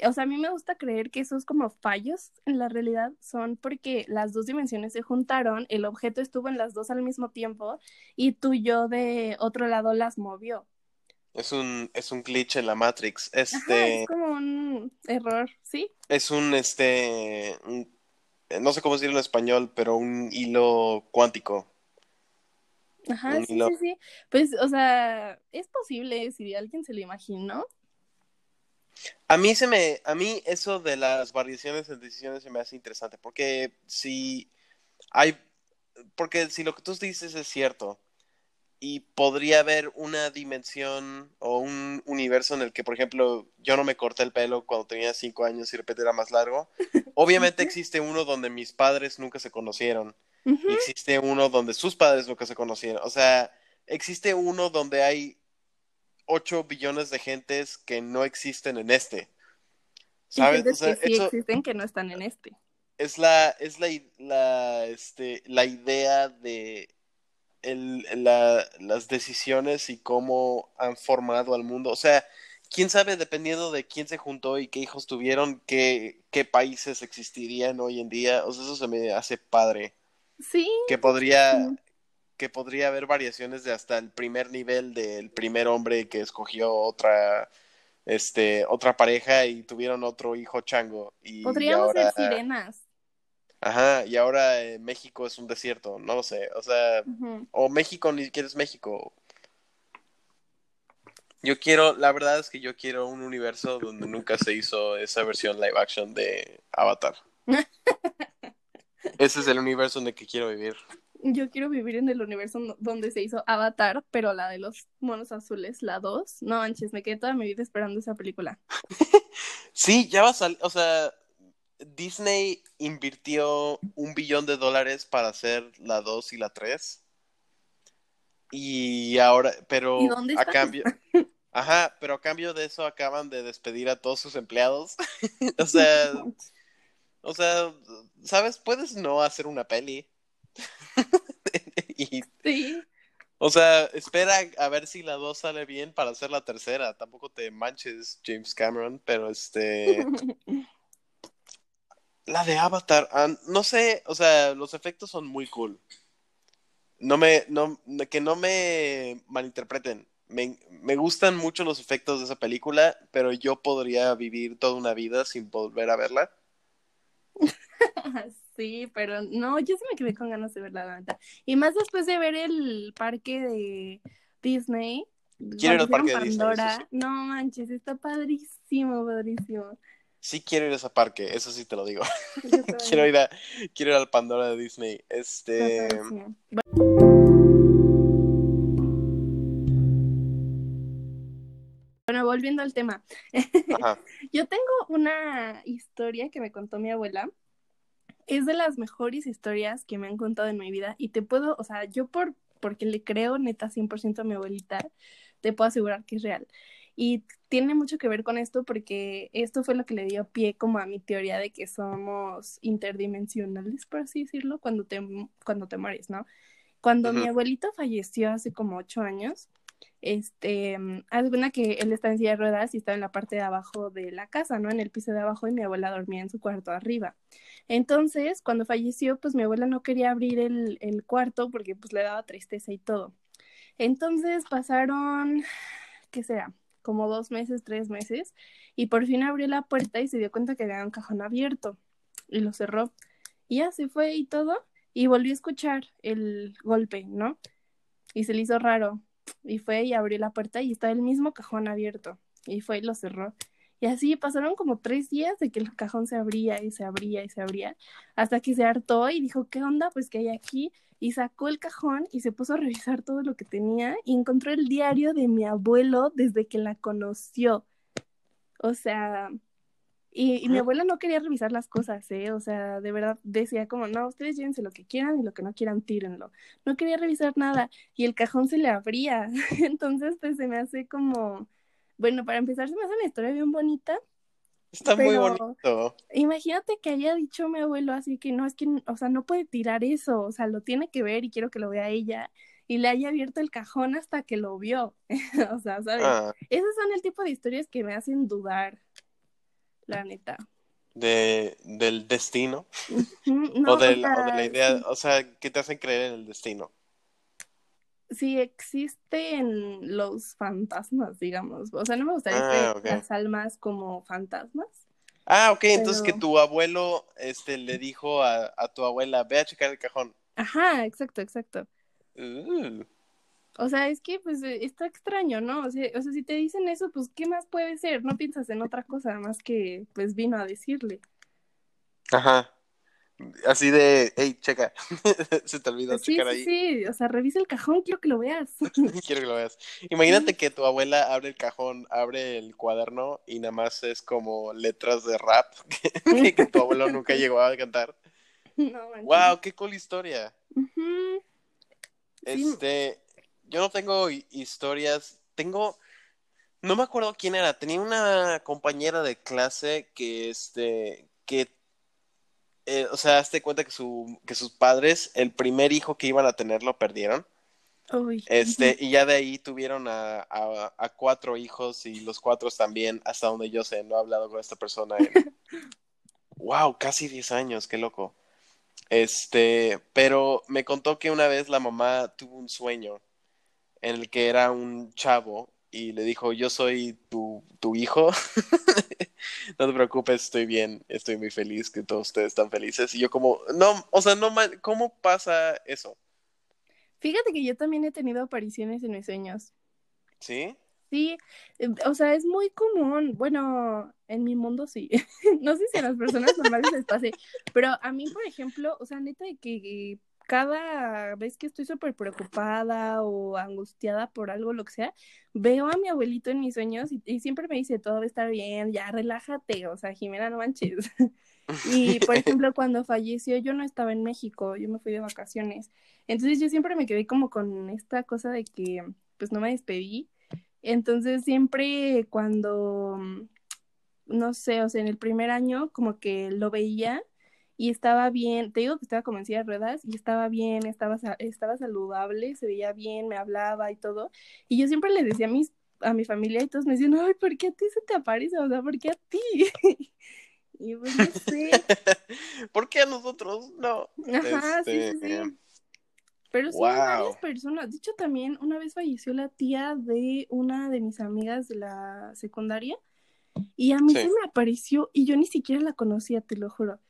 S2: o sea, a mí me gusta creer que esos como fallos en la realidad son porque las dos dimensiones se juntaron, el objeto estuvo en las dos al mismo tiempo y tú yo de otro lado las movió.
S1: Es un, es un glitch en la Matrix. Este.
S2: es como un error, ¿sí?
S1: Es un este. no sé cómo decirlo en español, pero un hilo cuántico.
S2: Ajá, sí, sí, sí. Pues, o sea, es posible si alguien se lo imaginó.
S1: A mí se me, a mí eso de las variaciones en decisiones se me hace interesante, porque si hay, porque si lo que tú dices es cierto, y podría haber una dimensión o un universo en el que, por ejemplo, yo no me corté el pelo cuando tenía cinco años y de repente era más largo. Obviamente existe uno donde mis padres nunca se conocieron. existe uno donde sus padres nunca se conocieron. O sea, existe uno donde hay 8 billones de gentes que no existen en este.
S2: ¿Sabes? que sí existen que no están en este.
S1: Es la, es la, la, este, la idea de el, la, las decisiones y cómo han formado al mundo. O sea, quién sabe, dependiendo de quién se juntó y qué hijos tuvieron, qué, qué países existirían hoy en día. O sea, eso se me hace padre.
S2: Sí.
S1: Que podría, que podría haber variaciones de hasta el primer nivel del primer hombre que escogió otra este otra pareja y tuvieron otro hijo chango y
S2: podríamos ser sirenas.
S1: Ajá y ahora eh, México es un desierto no lo sé o sea o México ni siquiera es México. Yo quiero la verdad es que yo quiero un universo donde nunca se hizo esa versión live action de Avatar. Ese es el universo en el que quiero vivir
S2: yo quiero vivir en el universo donde se hizo Avatar, pero la de los monos azules, la 2. No manches, me quedé toda mi vida esperando esa película.
S1: sí, ya va a salir, o sea, Disney invirtió un billón de dólares para hacer la 2 y la 3. Y ahora, pero a cambio, ajá, pero a cambio de eso acaban de despedir a todos sus empleados. o sea, o sea, ¿sabes? Puedes no hacer una peli.
S2: sí.
S1: O sea, espera a ver si la 2 sale bien para hacer la tercera. Tampoco te manches, James Cameron, pero este. la de Avatar, no sé, o sea, los efectos son muy cool. No me, no, que no me malinterpreten. Me, me gustan mucho los efectos de esa película, pero yo podría vivir toda una vida sin volver a verla.
S2: Sí, pero no, yo sí me quedé con ganas de ver la verdad. Y más después de ver el parque de Disney.
S1: Quiero ir al parque de Disney.
S2: No manches, está padrísimo, padrísimo.
S1: Sí quiero ir a ese parque, eso sí te lo digo. quiero ir a, quiero ir al Pandora de Disney. Este.
S2: Bueno, volviendo al tema. Yo tengo una historia que me contó mi abuela es de las mejores historias que me han contado en mi vida y te puedo, o sea, yo por porque le creo neta 100% a mi abuelita, te puedo asegurar que es real. Y tiene mucho que ver con esto porque esto fue lo que le dio pie como a mi teoría de que somos interdimensionales, por así decirlo, cuando te, cuando te mueres, ¿no? Cuando mi abuelito falleció hace como ocho años, este, alguna que él está en silla de ruedas y estaba en la parte de abajo de la casa, ¿no? En el piso de abajo y mi abuela dormía en su cuarto arriba. Entonces, cuando falleció, pues mi abuela no quería abrir el, el cuarto porque pues le daba tristeza y todo. Entonces pasaron, ¿qué será? Como dos meses, tres meses, y por fin abrió la puerta y se dio cuenta que había un cajón abierto y lo cerró. Y ya se fue y todo, y volvió a escuchar el golpe, ¿no? Y se le hizo raro, y fue y abrió la puerta y estaba el mismo cajón abierto. Y fue y lo cerró. Y así pasaron como tres días de que el cajón se abría y se abría y se abría, hasta que se hartó y dijo, ¿qué onda? Pues que hay aquí. Y sacó el cajón y se puso a revisar todo lo que tenía y encontró el diario de mi abuelo desde que la conoció. O sea, y, mi abuela no quería revisar las cosas, ¿eh? O sea, de verdad decía como, no, ustedes llévense lo que quieran y lo que no quieran, tírenlo. No quería revisar nada y el cajón se le abría. Entonces, pues se me hace como, bueno, para empezar, se me hace una historia bien bonita.
S1: Está muy bonito.
S2: Imagínate que haya dicho mi abuelo así que no, es que, o sea, no puede tirar eso, o sea, lo tiene que ver y quiero que lo vea ella y le haya abierto el cajón hasta que lo vio. o sea, ¿sabes? Ah. Esos son el tipo de historias que me hacen dudar la neta.
S1: De, del destino. o, de, la idea, o sea, que te hacen creer en el destino.
S2: Sí, existen los fantasmas, digamos. O sea, no me gustaría ah, las almas como fantasmas.
S1: Ah, ok, entonces que tu abuelo este, le dijo a, a, tu abuela, ve a checar el cajón.
S2: Ajá, exacto, exacto. Uh. O sea, es que pues eh, está extraño, ¿no? O sea, o sea, si te dicen eso, pues ¿qué más puede ser? No piensas en otra cosa más que pues vino a decirle.
S1: Ajá. Así de, hey, checa. Se te olvidó
S2: Sí,
S1: checar
S2: sí,
S1: ahí.
S2: sí. O sea, revisa el cajón, quiero que lo veas.
S1: Quiero que lo veas. Imagínate que tu abuela abre el cajón, abre el cuaderno y nada más es como letras de rap que, que tu abuelo nunca llegó a cantar.
S2: no, manches.
S1: ¡Wow! ¡Qué cool historia! Este, yo no tengo hi- historias, tengo, no me acuerdo quién era, tenía una compañera de clase que, este, que, eh, o sea, hazte cuenta que su, que sus padres, el primer hijo que iban a tener lo perdieron,
S2: Uy.
S1: este, y ya de ahí tuvieron a, a, a cuatro hijos y los cuatro también, hasta donde yo sé, no he hablado con esta persona en, wow, casi 10 años, qué loco. Este, pero me contó que una vez la mamá tuvo un sueño en el que era un chavo y le dijo, yo soy tu, tu hijo, no te preocupes, estoy bien, estoy muy feliz que todos ustedes están felices. Y yo como, no, o sea, no, ¿cómo pasa eso?
S2: Fíjate que yo también he tenido apariciones en mis sueños.
S1: ¿Sí?
S2: Sí, eh, o sea, es muy común. Bueno, en mi mundo sí. No sé si a las personas normales les pase, pero a mí, por ejemplo, o sea, neta de que cada vez que estoy súper preocupada o angustiada por algo, lo que sea, veo a mi abuelito en mis sueños y, y siempre me dice, todo va a estar bien, ya relájate, o sea, Jimena, no manches. Y, por ejemplo, cuando falleció, yo no estaba en México, yo me fui de vacaciones. Entonces yo siempre me quedé como con esta cosa de que, pues, no me despedí. Entonces siempre cuando, no sé, o sea, en el primer año como que lo veía y estaba bien, te digo que estaba como en silla de ruedas y estaba bien, estaba, estaba saludable, se veía bien, me hablaba y todo. Y yo siempre les decía a mis, a mi familia y todos me decían, ay, ¿por qué a ti se te aparece? O sea, ¿por qué a ti? Y pues no sé.
S1: ¿Por qué a nosotros? No.
S2: Ajá, sí, sí,
S1: Este,
S2: sí. Pero sí,
S1: wow.
S2: varias personas. De hecho, también una vez falleció la tía de una de mis amigas de la secundaria y a mí
S1: Sí.
S2: se me apareció y yo ni siquiera la conocía, te lo juro.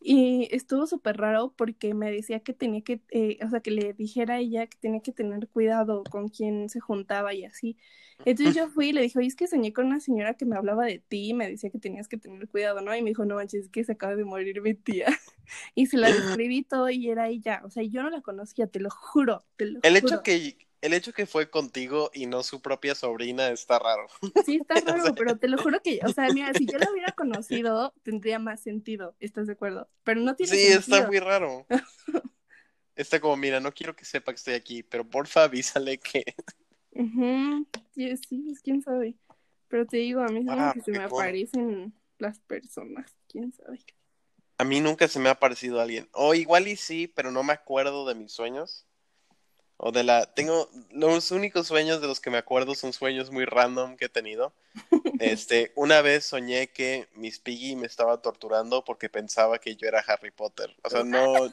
S2: Y estuvo súper raro porque me decía que tenía que, eh, o sea, que le dijera a ella que tenía que tener cuidado con quién se juntaba y así. Entonces yo fui y le dije, oye, es que soñé con una señora que me hablaba de ti y me decía que tenías que tener cuidado, ¿no? Y me dijo, no manches, es que se acaba de morir mi tía. Y se la describí todo y era ella. O sea, yo no la conocía, te lo juro, te lo
S1: El
S2: juro.
S1: hecho que el hecho que fue contigo y no su propia sobrina está raro.
S2: Sí, está raro, pero te lo juro que, o sea, mira, si yo la hubiera conocido, tendría más sentido, ¿estás de acuerdo? Pero no tiene
S1: Sí,
S2: sentido.
S1: está muy raro. Está como, mira, no quiero que sepa que estoy aquí, pero porfa avísale que...
S2: Ujú, Sí, sí, pues quién sabe. Pero te digo, a mí
S1: Wow,
S2: que se me aparecen las personas, quién sabe.
S1: A mí nunca se me ha aparecido alguien. O igual y sí, pero no me acuerdo de mis sueños. O de la... Tengo... Los únicos sueños de los que me acuerdo son sueños muy random que he tenido. Este, una vez soñé que Miss Piggy me estaba torturando porque pensaba que yo era Harry Potter. O sea, no...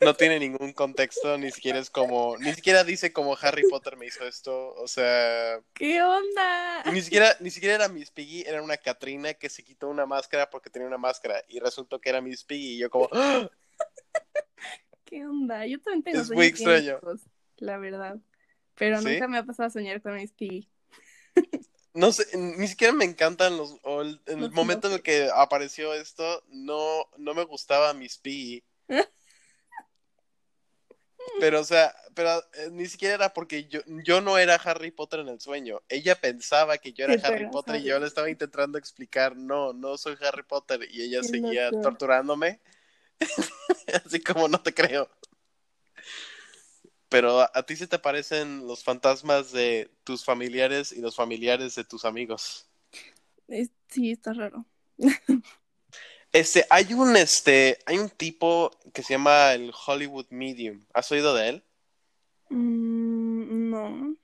S1: No tiene ningún contexto, ni siquiera es como... Ni siquiera dice como Harry Potter me hizo esto. O sea...
S2: ¿Qué onda?
S1: Ni siquiera, ni siquiera era Miss Piggy, era una Catrina que se quitó una máscara porque tenía una máscara y resultó que era Miss Piggy y yo como, ¡Ah!
S2: ¿Qué onda? Yo también tengo
S1: Es muy extraño.
S2: La verdad. Pero
S1: ¿Sí?
S2: nunca me ha pasado a soñar con mis piggy.
S1: no sé, ni siquiera me encantan los, o el- en el momento en el que apareció esto, no, no me gustaba Miss Piggy. Pero, o sea, pero eh, ni siquiera era porque yo, yo no era Harry Potter en el sueño. Ella pensaba que yo era Harry Potter y yo le estaba intentando explicar, no, no soy Harry Potter. Y ella seguía torturándome. Así como no te creo. Pero a, a ti se te parecen los fantasmas de tus familiares y los familiares de tus amigos.
S2: Es- sí, está raro.
S1: Este, hay un, este, hay un tipo que se llama el Hollywood Medium. ¿Has oído de él?
S2: Mm, no.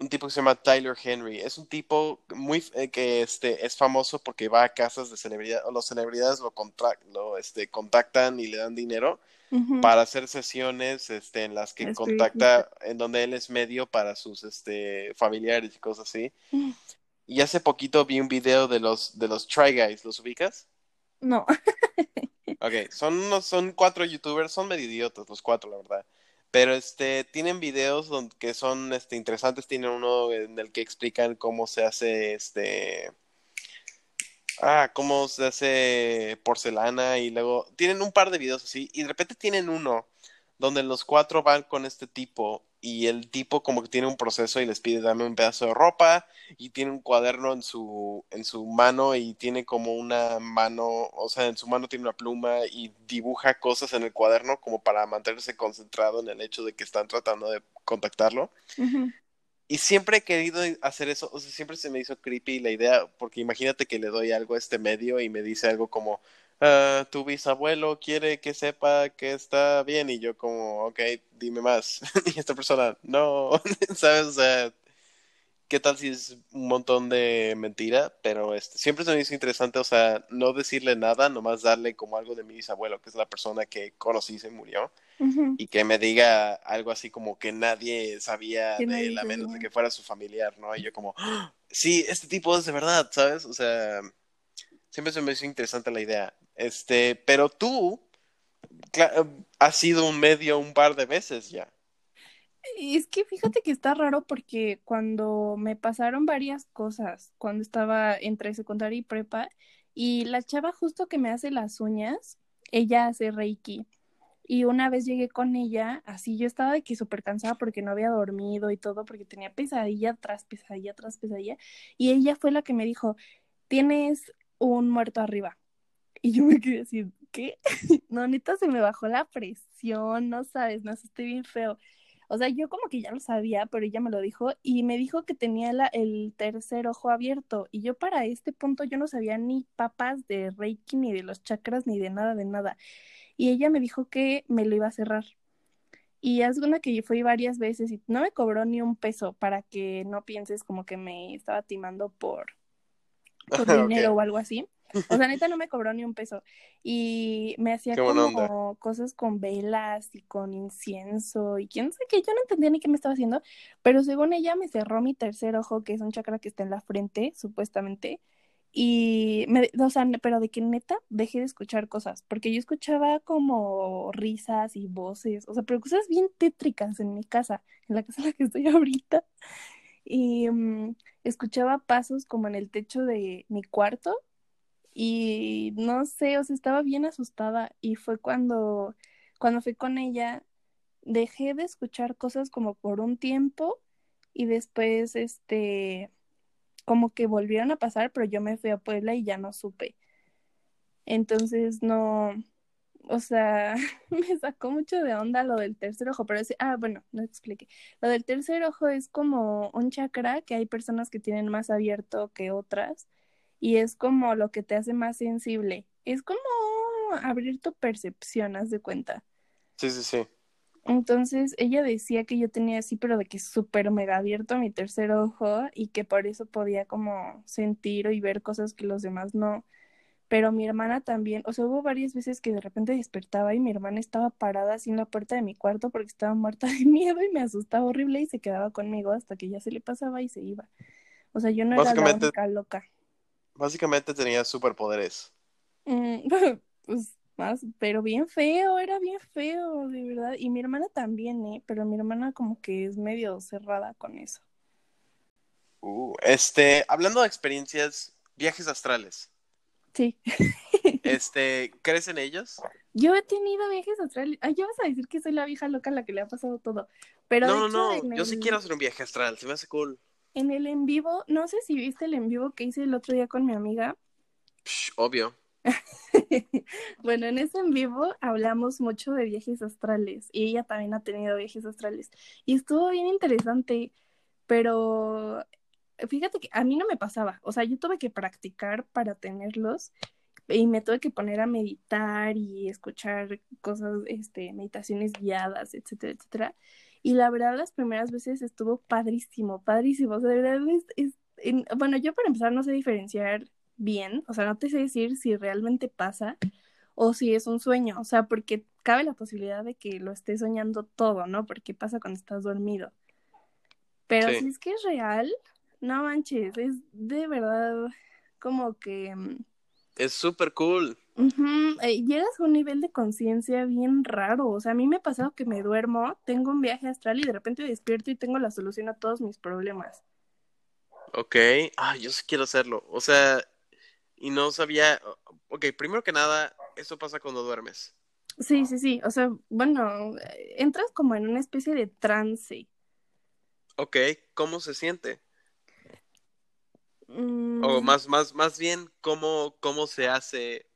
S1: un tipo que se llama Tyler Henry. Es un tipo muy eh, que este es famoso porque va a casas de celebridades o las celebridades lo, contra- lo este, contactan y le dan dinero Para hacer sesiones este en las que
S2: Es
S1: contacta en donde él es medio para sus este familiares y cosas así.
S2: Mm.
S1: Y hace poquito vi un video de los de los Try Guys, ¿los ubicas?
S2: No.
S1: Ok, son unos, son cuatro youtubers, son medio idiotas los cuatro, la verdad. Pero este, tienen videos donde, que son este, interesantes. Tienen uno en el que explican cómo se hace este. Ah, cómo se hace porcelana y luego tienen un par de videos así y de repente tienen uno donde los cuatro van con este tipo y el tipo como que tiene un proceso y les pide dame un pedazo de ropa y tiene un cuaderno en su en su mano y tiene como una mano, o sea, en su mano tiene una pluma y dibuja cosas en el cuaderno como para mantenerse concentrado en el hecho de que están tratando de contactarlo. Y siempre he querido hacer eso, o sea, siempre se me hizo creepy la idea, porque imagínate que le doy algo a este medio y me dice algo como, Ah, tu bisabuelo quiere que sepa que está bien y yo como, ok, dime más. y esta persona, no, ¿sabes? O sea, ¿qué tal si es un montón de mentira? Pero este, siempre se me hizo interesante, o sea, no decirle nada, nomás darle como algo de mi bisabuelo, que es la persona que conocí y se murió, y que me diga algo así como que nadie sabía de él, a menos de que fuera su familiar, ¿no? Y yo como, ¡Ah! sí, este tipo es de verdad, ¿sabes? O sea, siempre se me hizo interesante la idea. Este, pero tú has sido un medio un par de veces ya.
S2: Es que fíjate que está raro porque cuando me pasaron varias cosas, cuando estaba entre secundaria y prepa, y la chava justo que me hace las uñas, ella hace Reiki. Y una vez llegué con ella, así yo estaba de que súper cansada porque no había dormido y todo, porque tenía pesadilla tras pesadilla tras pesadilla. Y ella fue la que me dijo, tienes un muerto arriba. Y yo me quedé así, ¿qué? No, neta, se me bajó la presión, no sabes, no, estoy bien feo. O sea, yo como que ya lo sabía, pero ella me lo dijo y me dijo que tenía la, el tercer ojo abierto. Y yo para este punto yo no sabía ni papas de Reiki, ni de los chakras, ni de nada, de nada. Y ella me dijo que me lo iba a cerrar. Y es una que yo fui varias veces y no me cobró ni un peso para que no pienses como que me estaba timando por, por dinero o algo así. O sea, neta no me cobró ni un peso. Y me hacía como cosas con velas y con incienso y quién sabe que yo no entendía ni qué me estaba haciendo. Pero según ella me cerró mi tercer ojo, que es un chakra que está en la frente, supuestamente. Y me, o sea, pero de que neta dejé de escuchar cosas, porque yo escuchaba como risas y voces, o sea, pero cosas bien tétricas en mi casa, en la casa en la que estoy ahorita. Y mm, escuchaba pasos como en el techo de mi cuarto y no sé, o sea, estaba bien asustada y fue cuando, cuando fui con ella, dejé de escuchar cosas como por un tiempo y después, este, como que volvieron a pasar, pero yo me fui a Puebla y ya no supe. Entonces, no, o sea, me sacó mucho de onda lo del tercer ojo, pero ah, bueno, no te expliqué. Lo del tercer ojo es como un chakra que hay personas que tienen más abierto que otras y es como lo que te hace más sensible. Es como abrir tu percepción, haz de cuenta.
S1: Sí, sí, sí.
S2: Entonces ella decía que yo tenía así, pero de que súper mega abierto mi tercer ojo y que por eso podía como sentir y ver cosas que los demás no. Pero mi hermana también, o sea, hubo varias veces que de repente despertaba y mi hermana estaba parada así en la puerta de mi cuarto porque estaba muerta de miedo y me asustaba horrible y se quedaba conmigo hasta que ya se le pasaba y se iba. O sea, yo no era la única loca.
S1: Básicamente tenía superpoderes.
S2: Mm, pues más, pero bien feo, era bien feo, de verdad. Y mi hermana también, ¿eh? Pero mi hermana como que es medio cerrada con eso.
S1: Uh, este, hablando de experiencias, viajes astrales.
S2: Sí.
S1: este, ¿crees en ellos?
S2: Yo he tenido viajes astrales. Ay, ya vas a decir que soy la vieja loca a la que le ha pasado todo. Pero
S1: no, no, no, yo sí quiero hacer un viaje astral, se me hace cool
S2: en el en vivo, no sé si viste el en vivo que hice el otro día con mi amiga.
S1: obvio.
S2: bueno, en ese en vivo hablamos mucho de viajes astrales y ella también ha tenido viajes astrales y estuvo bien interesante, pero fíjate que a mí no me pasaba, o sea, yo tuve que practicar para tenerlos y me tuve que poner a meditar y escuchar cosas, este, meditaciones guiadas, etcétera, etcétera. Y la verdad, las primeras veces estuvo padrísimo, padrísimo. O sea, de verdad es, bueno, yo para empezar no sé diferenciar bien, o sea, no te sé decir si realmente pasa o si es un sueño, o sea, porque cabe la posibilidad de que lo estés soñando todo, ¿no? Porque pasa cuando estás dormido. Pero si es que es real, no manches, es de verdad como que... Mm,
S1: es súper cool.
S2: Eh, llegas a un nivel de conciencia bien raro. O sea, a mí me ha pasado que me duermo, tengo un viaje astral y de repente despierto y tengo la solución a todos mis problemas.
S1: Ok, ah, yo sí quiero hacerlo. O sea, y no sabía, ok, primero que nada, eso pasa cuando duermes.
S2: Sí, sí, sí, o sea, bueno, entras como en una especie de trance.
S1: Ok, ¿cómo se siente?
S2: Mm,
S1: O más, más, más bien, ¿cómo, cómo se hace?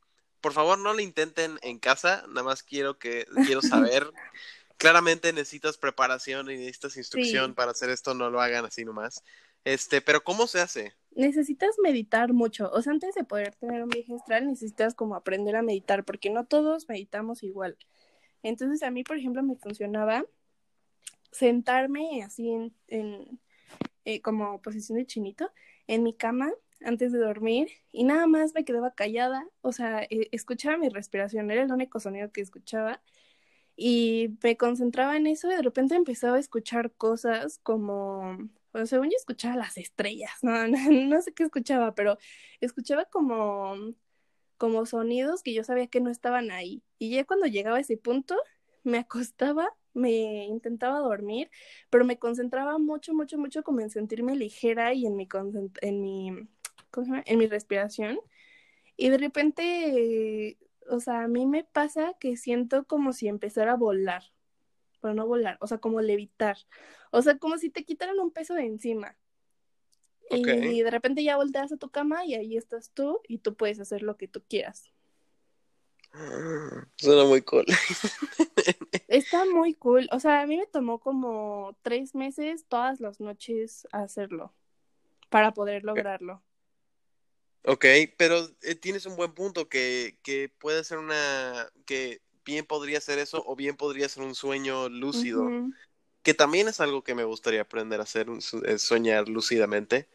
S1: Por favor, no lo intenten en casa, nada más quiero que, quiero saber. Claramente necesitas preparación y necesitas instrucción
S2: Sí.
S1: para hacer esto, no lo hagan así nomás. Este, pero ¿cómo se hace?
S2: necesitas meditar mucho, o sea, antes de poder tener un viaje astral necesitas como aprender a meditar, porque no todos meditamos igual. Entonces a mí, por ejemplo, me funcionaba sentarme así en, en eh, como posición de chinito en mi cama antes de dormir y nada más me quedaba callada, o sea, eh, escuchaba mi respiración, era el único sonido que escuchaba y me concentraba en eso y de repente empezaba a escuchar cosas como, bueno, según yo escuchaba las estrellas, no, sé qué escuchaba, pero escuchaba como, como sonidos que yo sabía que no estaban ahí y ya cuando llegaba a ese punto me acostaba me intentaba dormir, pero me concentraba mucho, mucho, mucho como en sentirme ligera y en en mi, ¿cómo se llama? En mi respiración. Y de repente, eh, o sea, a mí me pasa que siento como si empezara a volar, pero no volar, o sea, como levitar. O sea, como si te quitaran un peso de encima. Y de repente ya volteas a tu cama y ahí estás tú y tú puedes hacer lo que tú quieras.
S1: Suena muy cool.
S2: Está muy cool. O sea, a mí me tomó como tres meses todas las noches hacerlo para poder lograrlo.
S1: Ok, pero eh, tienes un buen punto que, que puede ser una, que bien podría ser eso o bien podría ser un sueño lúcido, que también es algo que me gustaría aprender a hacer, eh, soñar lúcidamente.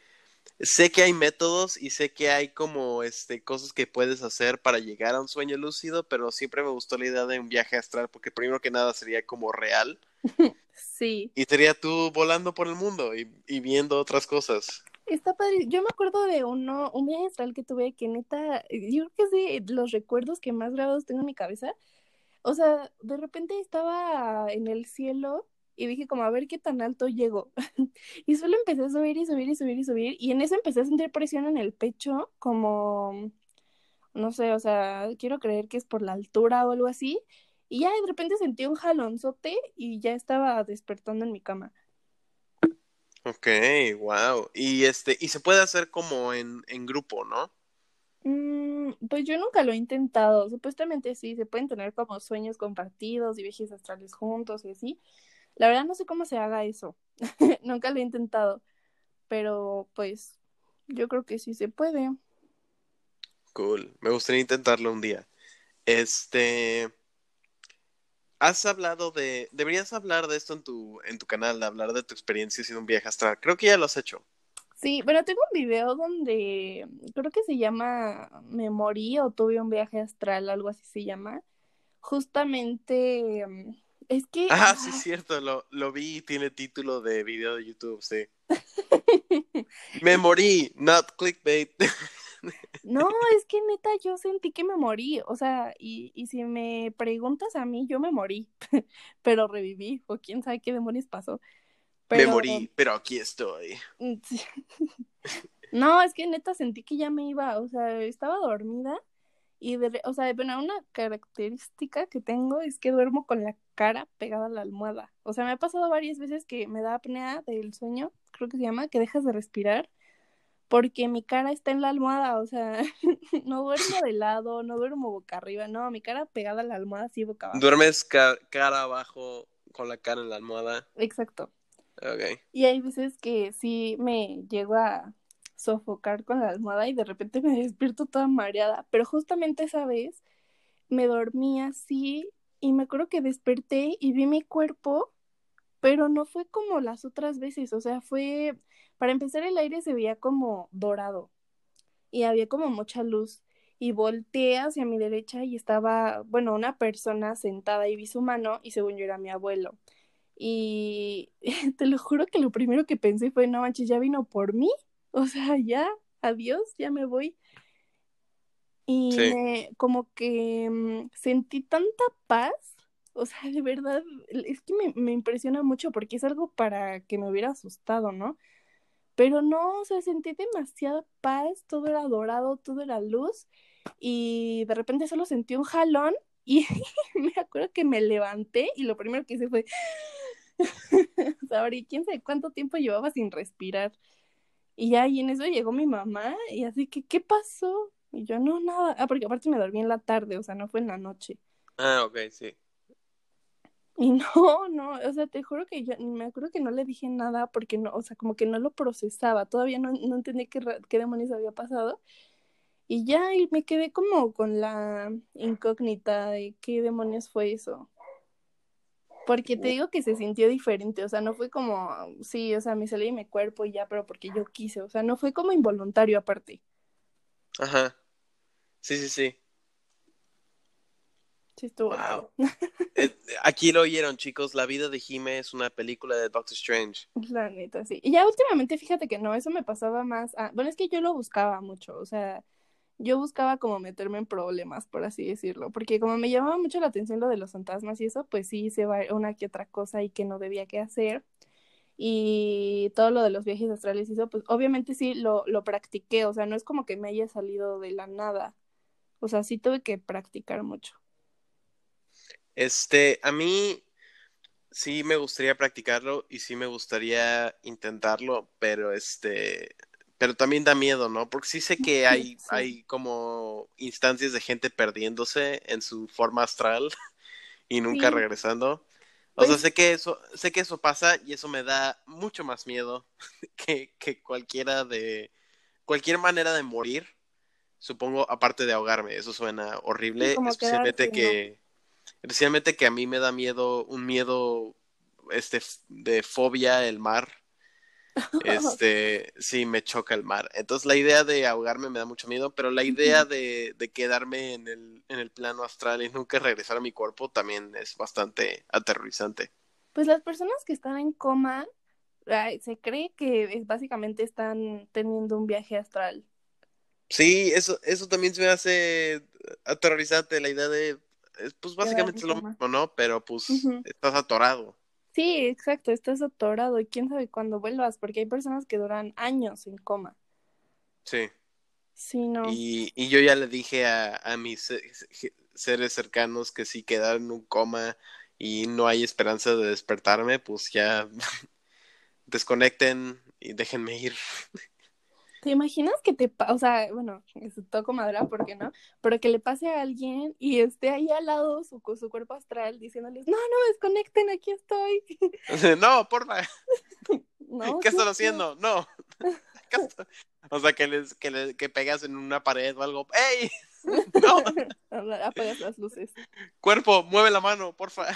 S1: Sé que hay métodos y sé que hay como este cosas que puedes hacer para llegar a un sueño lúcido, pero siempre me gustó la idea de un viaje astral porque primero que nada sería como real
S2: Sí,
S1: y sería tú volando por el mundo y, y viendo otras cosas.
S2: Está padre. Yo me acuerdo de uno, un viaje astral que tuve que neta, yo creo que es de los recuerdos que más grabados tengo en mi cabeza. O sea, de repente estaba en el cielo y dije como a ver qué tan alto llego. Y solo empecé a subir y subir y subir y subir. Y en eso empecé a sentir presión en el pecho, como, no sé, o sea, quiero creer que es por la altura o algo así. Y ya de repente sentí un jalonzote y ya estaba despertando en mi cama.
S1: Ok, wow. Y este, y se puede hacer como en, en grupo, ¿no?
S2: Mm, pues yo nunca lo he intentado. Supuestamente sí, se pueden tener como sueños compartidos y viajes astrales juntos y así. La verdad no sé cómo se haga eso. Nunca lo he intentado. Pero pues yo creo que sí se puede.
S1: Cool. Me gustaría intentarlo un día. Este, has hablado de, deberías hablar de esto en tu, en tu canal, de hablar de tu experiencia haciendo un viaje astral. Creo que ya lo has hecho.
S2: Sí, pero tengo un video donde creo que se llama Me morí o tuve un viaje astral, algo así se llama. Justamente mm, es que
S1: Ah, sí, cierto, lo, lo vi y tiene título de video de YouTube, sí. Me morí, not clickbait.
S2: No, es que neta yo sentí que me morí, o sea, y, y si me preguntas a mí, yo me morí, pero reviví, o quién sabe qué demonios pasó.
S1: Me
S2: Pero,
S1: morí, pero aquí estoy.
S2: No, es que neta sentí que ya me iba, o sea, estaba dormida y, de, o sea, bueno, una característica que tengo es que duermo con la cara pegada a la almohada. O sea, me ha pasado varias veces que me da apnea del sueño, creo que se llama, que dejas de respirar porque mi cara está en la almohada, o sea, no duermo de lado, no duermo boca arriba, no, mi cara pegada a la almohada, así boca abajo.
S1: Duermes ca- cara abajo con la cara en la almohada.
S2: Exacto.
S1: Ok.
S2: Y hay veces que sí me llego a sofocar con la almohada y de repente me despierto toda mareada, pero justamente esa vez me dormí así y me acuerdo que desperté y vi mi cuerpo, pero no fue como las otras veces, o sea, fue, para empezar el aire se veía como dorado y había como mucha luz y volteé hacia mi derecha y estaba, bueno, una persona sentada y vi su mano y según yo era mi abuelo. Y te lo juro que lo primero que pensé fue, no manches, ya vino por mí. O sea, ya, adiós, ya me voy. Y
S1: Sí.
S2: me- como que mm, sentí tanta paz. O sea, de verdad, es que me, me impresiona mucho porque es algo para que me hubiera asustado, ¿no? Pero no, o sea, sentí demasiada paz, todo era dorado, todo era luz, y de repente solo sentí un jalón y me acuerdo que me levanté y lo primero que hice fue, o quién sabe cuánto tiempo llevaba sin respirar. Y ya, y en eso llegó mi mamá y así que, ¿qué pasó? Y yo, no, nada. Ah, porque aparte me dormí en la tarde, o sea, no fue en la noche.
S1: Ah, ok, sí.
S2: Y no, no, o sea, te juro que yo me acuerdo que no le dije nada porque no, o sea, como que no lo procesaba, todavía no, no entendí qué, qué demonios había pasado. Y ya, y me quedé como con la incógnita de qué demonios fue eso. Porque te digo que se sintió diferente, o sea, no fue como, sí, o sea, me salí de mi cuerpo y ya, pero porque yo quise, o sea, no fue como involuntario aparte.
S1: Ajá. Sí, sí, sí.
S2: Sí, estuvo.
S1: Wow. Aquí lo oyeron, chicos. La vida de Jime es una película de Doctor Strange.
S2: La neta, sí. Y ya últimamente, fíjate que no, eso me pasaba más. Bueno, es que yo lo buscaba mucho, o sea, yo buscaba como meterme en problemas, por así decirlo, porque como me llamaba mucho la atención lo de los fantasmas y eso, pues sí va una que otra cosa y que no debía que hacer. Y todo lo de los viajes astrales y eso, pues obviamente sí lo, lo practiqué, o sea, no es como que me haya salido de la nada. O sea, sí tuve que practicar mucho.
S1: Este, a mí sí me gustaría practicarlo y sí me gustaría intentarlo, pero este, pero también da miedo, ¿no? Porque sí sé que hay, hay como instancias de gente perdiéndose en su forma astral y nunca regresando. O sea, pues sé que eso, sé que eso pasa y eso me da mucho más miedo que, que cualquiera de cualquier manera de morir. Supongo, aparte de ahogarme, eso suena horrible. especialmente que, especialmente que a mí me da miedo, un miedo este de fobia el mar este, sí, me choca el mar. Entonces la idea de ahogarme me da mucho miedo, pero la idea de, quedarme en el, en el plano astral y nunca regresar a mi cuerpo también es bastante aterrorizante.
S2: Pues las personas que están en coma, se cree que básicamente están teniendo un viaje astral.
S1: Sí, eso, eso también se me hace aterrorizante, la idea de, pues básicamente es lo mismo, ¿no? Pero pues estás atorado.
S2: Sí, exacto, estás atorado y quién sabe cuándo vuelvas, porque hay personas que duran años en coma.
S1: Sí.
S2: Sí, no.
S1: Y, y yo ya le dije a, a mis seres cercanos que si quedaron en un coma y no hay esperanza de despertarme, pues ya desconecten y déjenme ir.
S2: ¿Te imaginas que te pasa, o sea, bueno, toco madera, ¿por qué no? Pero que le pase a alguien y esté ahí al lado su, su cuerpo astral diciéndoles, no, no, desconecten, aquí estoy.
S1: no, porfa. ¿Qué están haciendo? No. o sea, que les, que les, que pegas en una pared o algo. ¡Ey! No.
S2: Apagas las luces.
S1: Cuerpo, mueve la mano, porfa.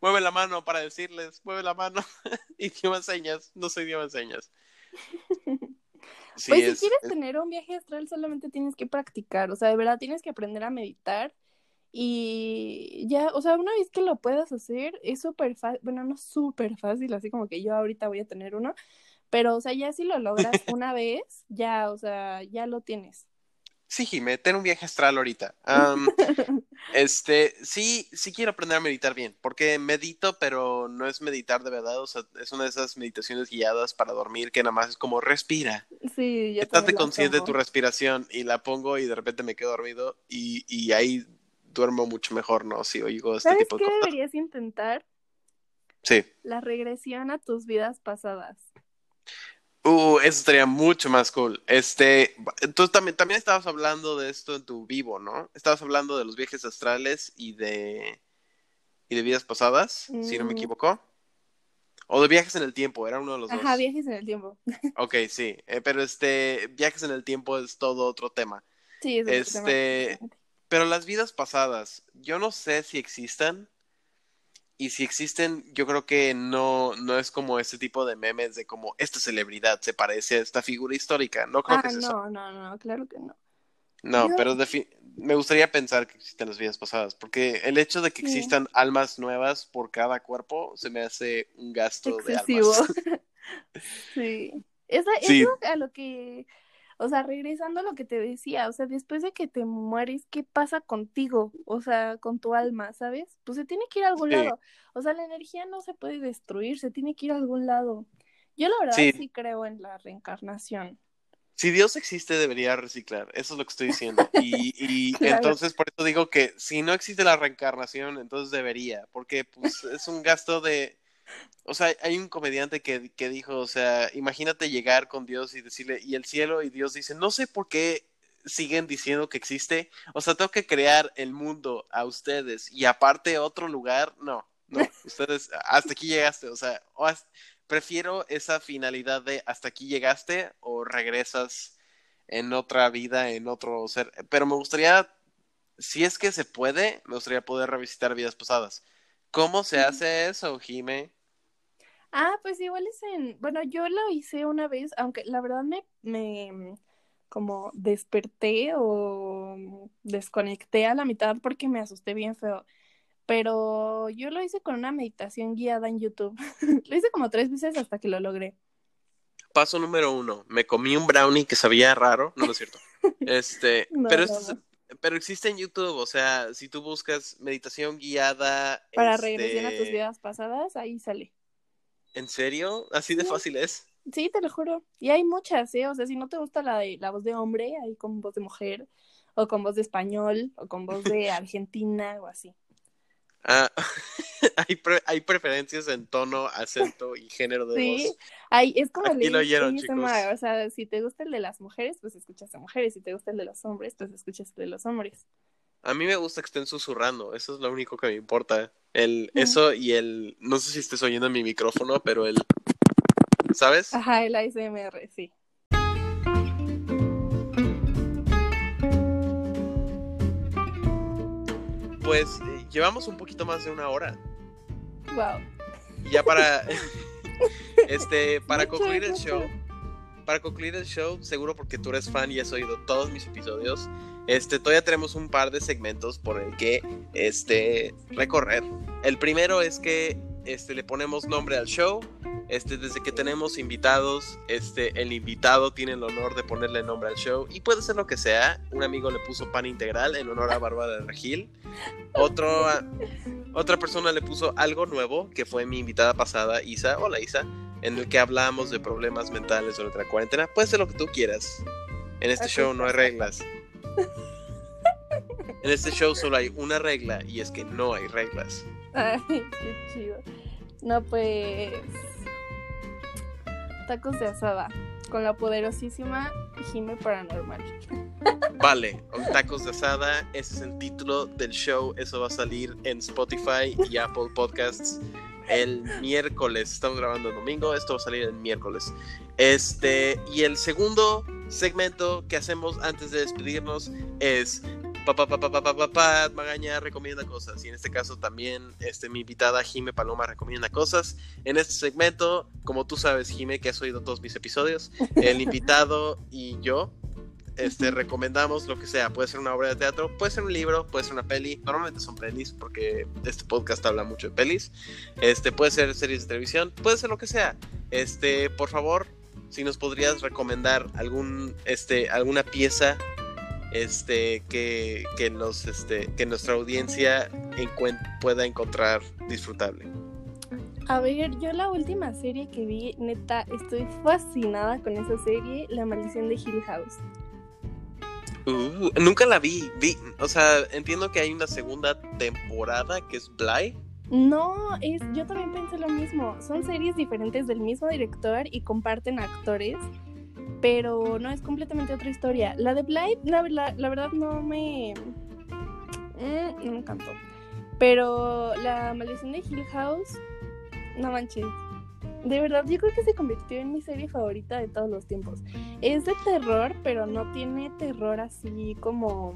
S1: mueve la mano para decirles, mueve la mano. idioma señas, no soy idioma señas
S2: pues si quieres tener un viaje astral solamente tienes que practicar, o sea, de verdad tienes que aprender a meditar y ya, o sea, una vez que lo puedas hacer es súper fácil, bueno, no súper fácil, así como que yo ahorita voy a tener uno, pero o sea, ya si lo logras una vez, ya, o sea, ya lo tienes.
S1: Sí, Jimé, ten un viaje astral ahorita. este, sí, sí quiero aprender a meditar bien, porque medito, pero no es meditar de verdad, o sea, es una de esas meditaciones guiadas para dormir que nada más es como respira.
S2: Sí, ya
S1: Estate consciente de tu respiración y la pongo y de repente me quedo dormido y, y ahí duermo mucho mejor, ¿no? Si oigo este tipo de
S2: qué deberías intentar?
S1: Sí.
S2: La regresión a tus vidas pasadas.
S1: Uh, eso estaría mucho más cool. Este, tú también, también estabas hablando de esto en tu vivo, ¿no? Estabas hablando de los viajes astrales y de y de vidas pasadas, si no me mm. equivoco. O de viajes en el tiempo, era uno de los
S2: dos. Ajá, viajes en el tiempo.
S1: ok, sí, eh, pero este, viajes en el tiempo es todo otro tema.
S2: Sí, es
S1: este, pero las vidas pasadas, yo no sé si existan, y si existen, yo creo que no, no es como ese tipo de memes de como esta celebridad se parece a esta figura histórica. No creo
S2: ah,
S1: que es
S2: no,
S1: eso.
S2: No, no, claro que no.
S1: No, pero me gustaría pensar que existen las vidas pasadas, porque el hecho de que existan almas nuevas por cada cuerpo se me hace un gasto de almas.
S2: sí. Esa, sí. Eso a lo que o sea, regresando a lo que te decía, o sea, después de que te mueres, ¿qué pasa contigo? O sea, con tu alma, ¿sabes? Pues se tiene que ir a algún lado. O sea, la energía no se puede destruir, se tiene que ir a algún lado. Yo la verdad sí, creo en la reencarnación.
S1: Si Dios existe, debería reciclar. Eso es lo que estoy diciendo. Y, y entonces por eso digo que si no existe la reencarnación, entonces debería, porque pues es un gasto de... O sea, hay un comediante que, que dijo, o sea, imagínate llegar con Dios y decirle, y el cielo, y Dios dice, no sé por qué siguen diciendo que existe. O sea, tengo que crear el mundo a ustedes y aparte otro lugar, no, no, ustedes hasta aquí llegaste, o sea, prefiero esa finalidad de hasta aquí llegaste o regresas en otra vida, en otro ser, pero me gustaría, si es que se puede, me gustaría poder revisitar vidas pasadas. ¿Cómo se hace eso, Jime?
S2: Ah, pues igual es en, bueno, yo lo hice una vez, aunque la verdad me, me como desperté o desconecté a la mitad porque me asusté bien feo. Pero yo lo hice con una meditación guiada en YouTube. lo hice como tres veces hasta que lo logré.
S1: Paso número uno, me comí un brownie que sabía raro, no, es cierto. Este, pero pero existe en YouTube, o sea, si tú buscas meditación guiada.
S2: Para regresar a tus este vidas pasadas, ahí sale.
S1: ¿En serio? ¿Así de fácil es?
S2: Sí, te lo juro. Y hay muchas, ¿eh? O sea, si no te gusta la, de, la voz de hombre, hay con voz de mujer, o con voz de español, o con voz de Argentina, o así.
S1: Ah, hay, hay preferencias en tono, acento y género de
S2: sí,
S1: voz.
S2: Hay, es como Aquí lo oyeron, chicos. O sea, si te gusta el de las mujeres, pues escuchas a mujeres. Si te gusta el de los hombres, pues escuchas el de los hombres.
S1: A mí me gusta que estén susurrando, eso es lo único que me importa. El, eso y el, no sé si estés oyendo mi micrófono, pero el ¿sabes?
S2: Ajá, el ASMR, sí.
S1: Pues eh, llevamos un poquito más de una hora.
S2: Wow.
S1: Y ya para este para concluir el show, para concluir el show, seguro porque tú eres fan y has oído todos mis episodios, este todavía tenemos un par de segmentos por el que este recorrer. El primero es que este le ponemos nombre al show este, desde que tenemos invitados, este, el invitado tiene el honor de ponerle nombre al show y puede ser lo que sea. Un amigo le puso pan integral en honor a Bárbara de Regil. Otro, otra persona le puso algo nuevo, que fue mi invitada pasada, Isa. Hola Isa, en el que hablamos de problemas mentales durante la cuarentena. Puede ser lo que tú quieras. En este show no hay reglas. En este show solo hay una regla y es que no hay reglas.
S2: Ay, qué chido. No, pues tacos de asada con la poderosísima Jime Paranormal.
S1: Vale, tacos de asada, ese es el título del show, eso va a salir en Spotify y Apple Podcasts el miércoles. Estamos grabando el domingo, esto va a salir el miércoles. Este, y el segundo segmento que hacemos antes de despedirnos es Papá, papá, papá, papá, Magaña recomienda cosas. Y en este caso también este, mi invitada Jime Paloma recomienda cosas. En este segmento, como tú sabes, Jime, que has oído todos mis episodios, el invitado y yo este, recomendamos lo que sea. Puede ser una obra de teatro, puede ser un libro, puede ser una peli. Normalmente son pelis porque este podcast habla mucho de pelis. Este, puede ser series de televisión, puede ser lo que sea. Este, por favor, si nos podrías recomendar algún, este, alguna pieza este, que, que, nos, este, que nuestra audiencia pueda encontrar disfrutable.
S2: A ver, yo la última serie que vi, neta, estoy fascinada con esa serie, La maldición de Hill House.
S1: Uh, nunca la vi, vi, o sea, entiendo que hay una segunda temporada que es Bly.
S2: No, es, yo también pensé lo mismo. Son series diferentes del mismo director y comparten actores pero no es completamente otra historia. La de Blight, la, la, verdad no me... Mm, no me encantó. Pero la maldición de Hill House, no manches. De verdad, yo creo que se convirtió en mi serie favorita de todos los tiempos. Es de terror, pero no tiene terror así como...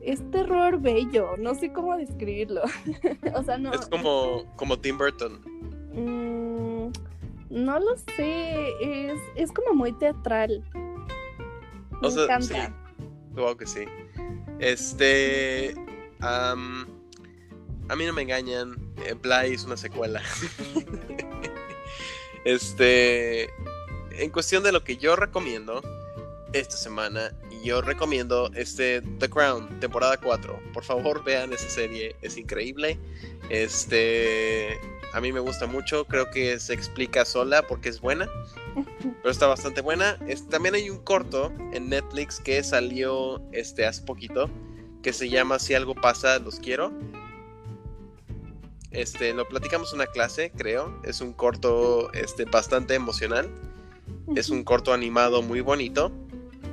S2: Es terror bello, no sé cómo describirlo. o sea, no...
S1: Es como, como Tim Burton.
S2: Mm, no lo sé, es, es como muy teatral.
S1: Me encanta. Sí, supongo que sí. Este. a mí no me engañan. Bly es una secuela. este. En cuestión de lo que yo recomiendo esta semana, yo recomiendo este The Crown, temporada 4. Por favor, vean esa serie, es increíble. Este a mí me gusta mucho, creo que se explica sola porque es buena, pero está bastante buena. también hay un corto en Netflix que salió este, hace poquito, que se llama Si algo pasa, los quiero. Este, lo platicamos en una clase, creo. Es un corto este, bastante emocional. Es un corto animado muy bonito.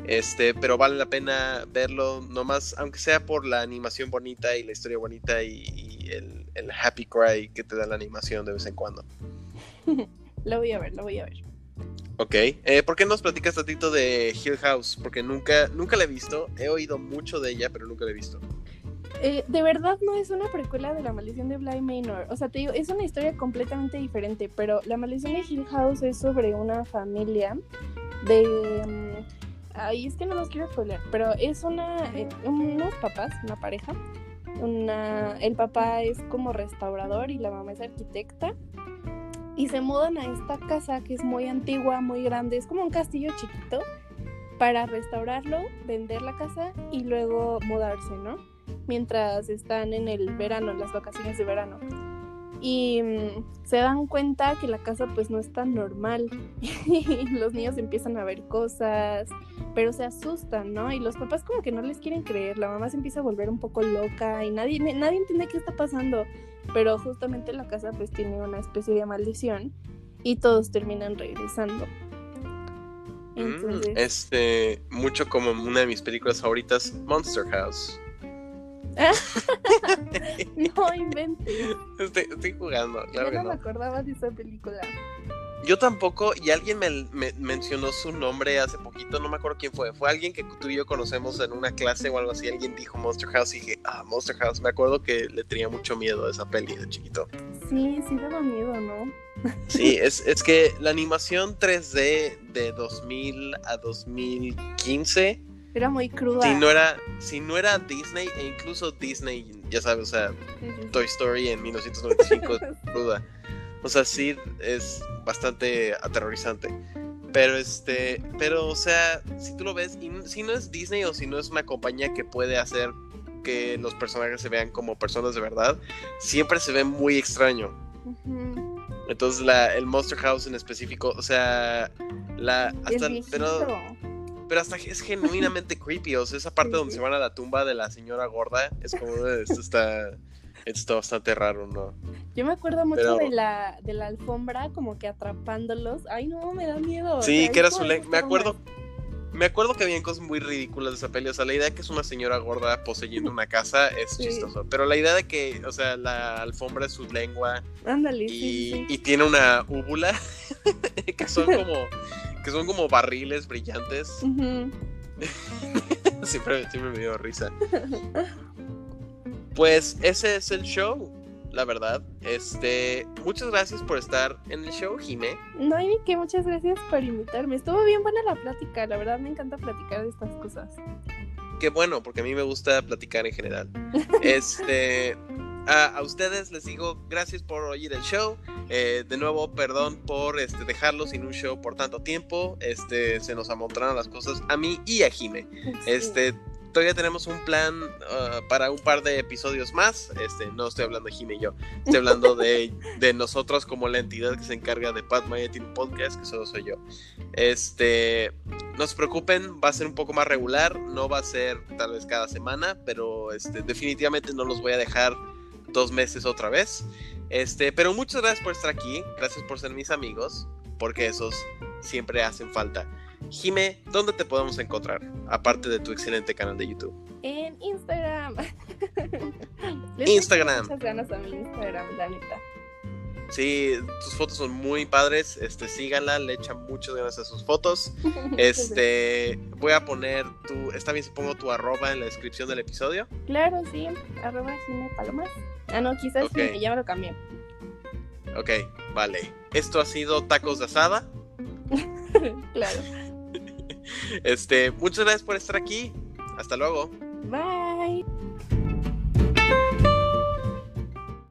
S1: Este, pero vale la pena verlo nomás, aunque sea por la animación bonita y la historia bonita y, el, happy cry que te da la animación de vez en cuando.
S2: lo voy a ver, lo voy a ver.
S1: Ok, eh, ¿por qué nos platicas tantito de Hill House? Porque nunca, nunca la he visto, he oído mucho de ella, pero nunca la he visto.
S2: Eh, de verdad no es una precuela de La Maldición de Bly Manor. O sea, te digo, es una historia completamente diferente, pero La Maldición de Hill House es sobre una familia de... Mm, Ay, es que no los quiero spoiler, pero es una, eh, unos papás, una pareja. Una, el papá es como restaurador y la mamá es arquitecta. Y se mudan a esta casa que es muy antigua, muy grande, es como un castillo chiquito, para restaurarlo, vender la casa y luego mudarse, ¿no? Mientras están en el verano, en las vacaciones de verano y mm, se dan cuenta que la casa pues no es tan normal y los niños empiezan a ver cosas, pero se asustan, ¿no? Y los papás como que no les quieren creer, la mamá se empieza a volver un poco loca y nadie, nadie entiende qué está pasando, pero justamente la casa pues tiene una especie de maldición y todos terminan regresando.
S1: Mm, este, mucho como una de mis películas favoritas, Monster House.
S2: no inventes.
S1: Estoy, jugando, claro
S2: Yo no me acordaba de esa película.
S1: Yo tampoco, y alguien me, mencionó su nombre hace poquito, no me acuerdo quién fue. Fue alguien que tú y yo conocemos en una clase o algo así. Alguien dijo Monster House y dije, ah, Monster House. Me acuerdo que le tenía mucho miedo a esa peli de chiquito.
S2: Sí, sí daba miedo, ¿no?
S1: Sí, es, es que la animación 3D de 2000 a 2015
S2: era muy cruda.
S1: Si no era, si no era Disney, e incluso Disney, ya sabes, o sea, Toy Story en 1995 es cruda. O sea, sí es bastante aterrorizante. Pero este, pero o sea, si tú lo ves, y si no es Disney o si no es una compañía que puede hacer que los personajes se vean como personas de verdad, siempre se ve muy extraño. Entonces la, el Monster House en específico, o sea, la hasta pero pero hasta es genuinamente creepy. O sea, esa parte donde se van a la tumba de la señora gorda es como, esto está, está bastante raro, ¿no?
S2: Yo me acuerdo mucho de, la, de la alfombra como que atrapándolos. Ay, no, me da miedo.
S1: Sí, que era su Me acuerdo. Me acuerdo que había cosas muy ridículas de esa peli. O sea, la idea de que es una señora gorda poseyendo una casa es chistoso. Pero la idea de que, o sea, la alfombra es su lengua.
S2: Ándale,
S1: y, y tiene una úvula. que son como que son como barriles brillantes. siempre, me dio risa. Pues ese es el show, la verdad. Este, muchas gracias por estar en el show, Jime.
S2: No hay ni que muchas gracias por invitarme. Estuvo bien buena la plática, la verdad me encanta platicar de estas cosas.
S1: Qué bueno, porque a mí me gusta platicar en general. este, a, ustedes les digo gracias por oír el show. Eh, de nuevo, perdón por este, dejarlo sin un show por tanto tiempo. Este, se nos amontonaron las cosas a mí y a Jime. Este, todavía tenemos un plan uh, para un par de episodios más. Este, no estoy hablando de Jime y yo. Estoy hablando de, de nosotros como la entidad que se encarga de Pat Podcast, que solo soy yo. Este, no se preocupen, va a ser un poco más regular. No va a ser tal vez cada semana, pero este, definitivamente no los voy a dejar dos meses otra vez. Este, pero muchas gracias por estar aquí, gracias por ser mis amigos, porque esos siempre hacen falta. Jime, ¿dónde te podemos encontrar? Aparte de tu excelente canal de YouTube.
S2: En Instagram.
S1: Instagram.
S2: Muchas ganas a mi Instagram, la neta.
S1: Sí, tus fotos son muy padres. Este, síganla, le echan muchas ganas a sus fotos. Este, voy a poner tu, está bien si pongo tu arroba en la descripción del episodio.
S2: Claro, sí, arroba Gine Palomas. Ah, no, quizás sí, ya me lo cambié.
S1: Ok, vale. Esto ha sido Tacos de Asada.
S2: claro.
S1: Este, muchas gracias por estar aquí. Hasta luego.
S2: Bye.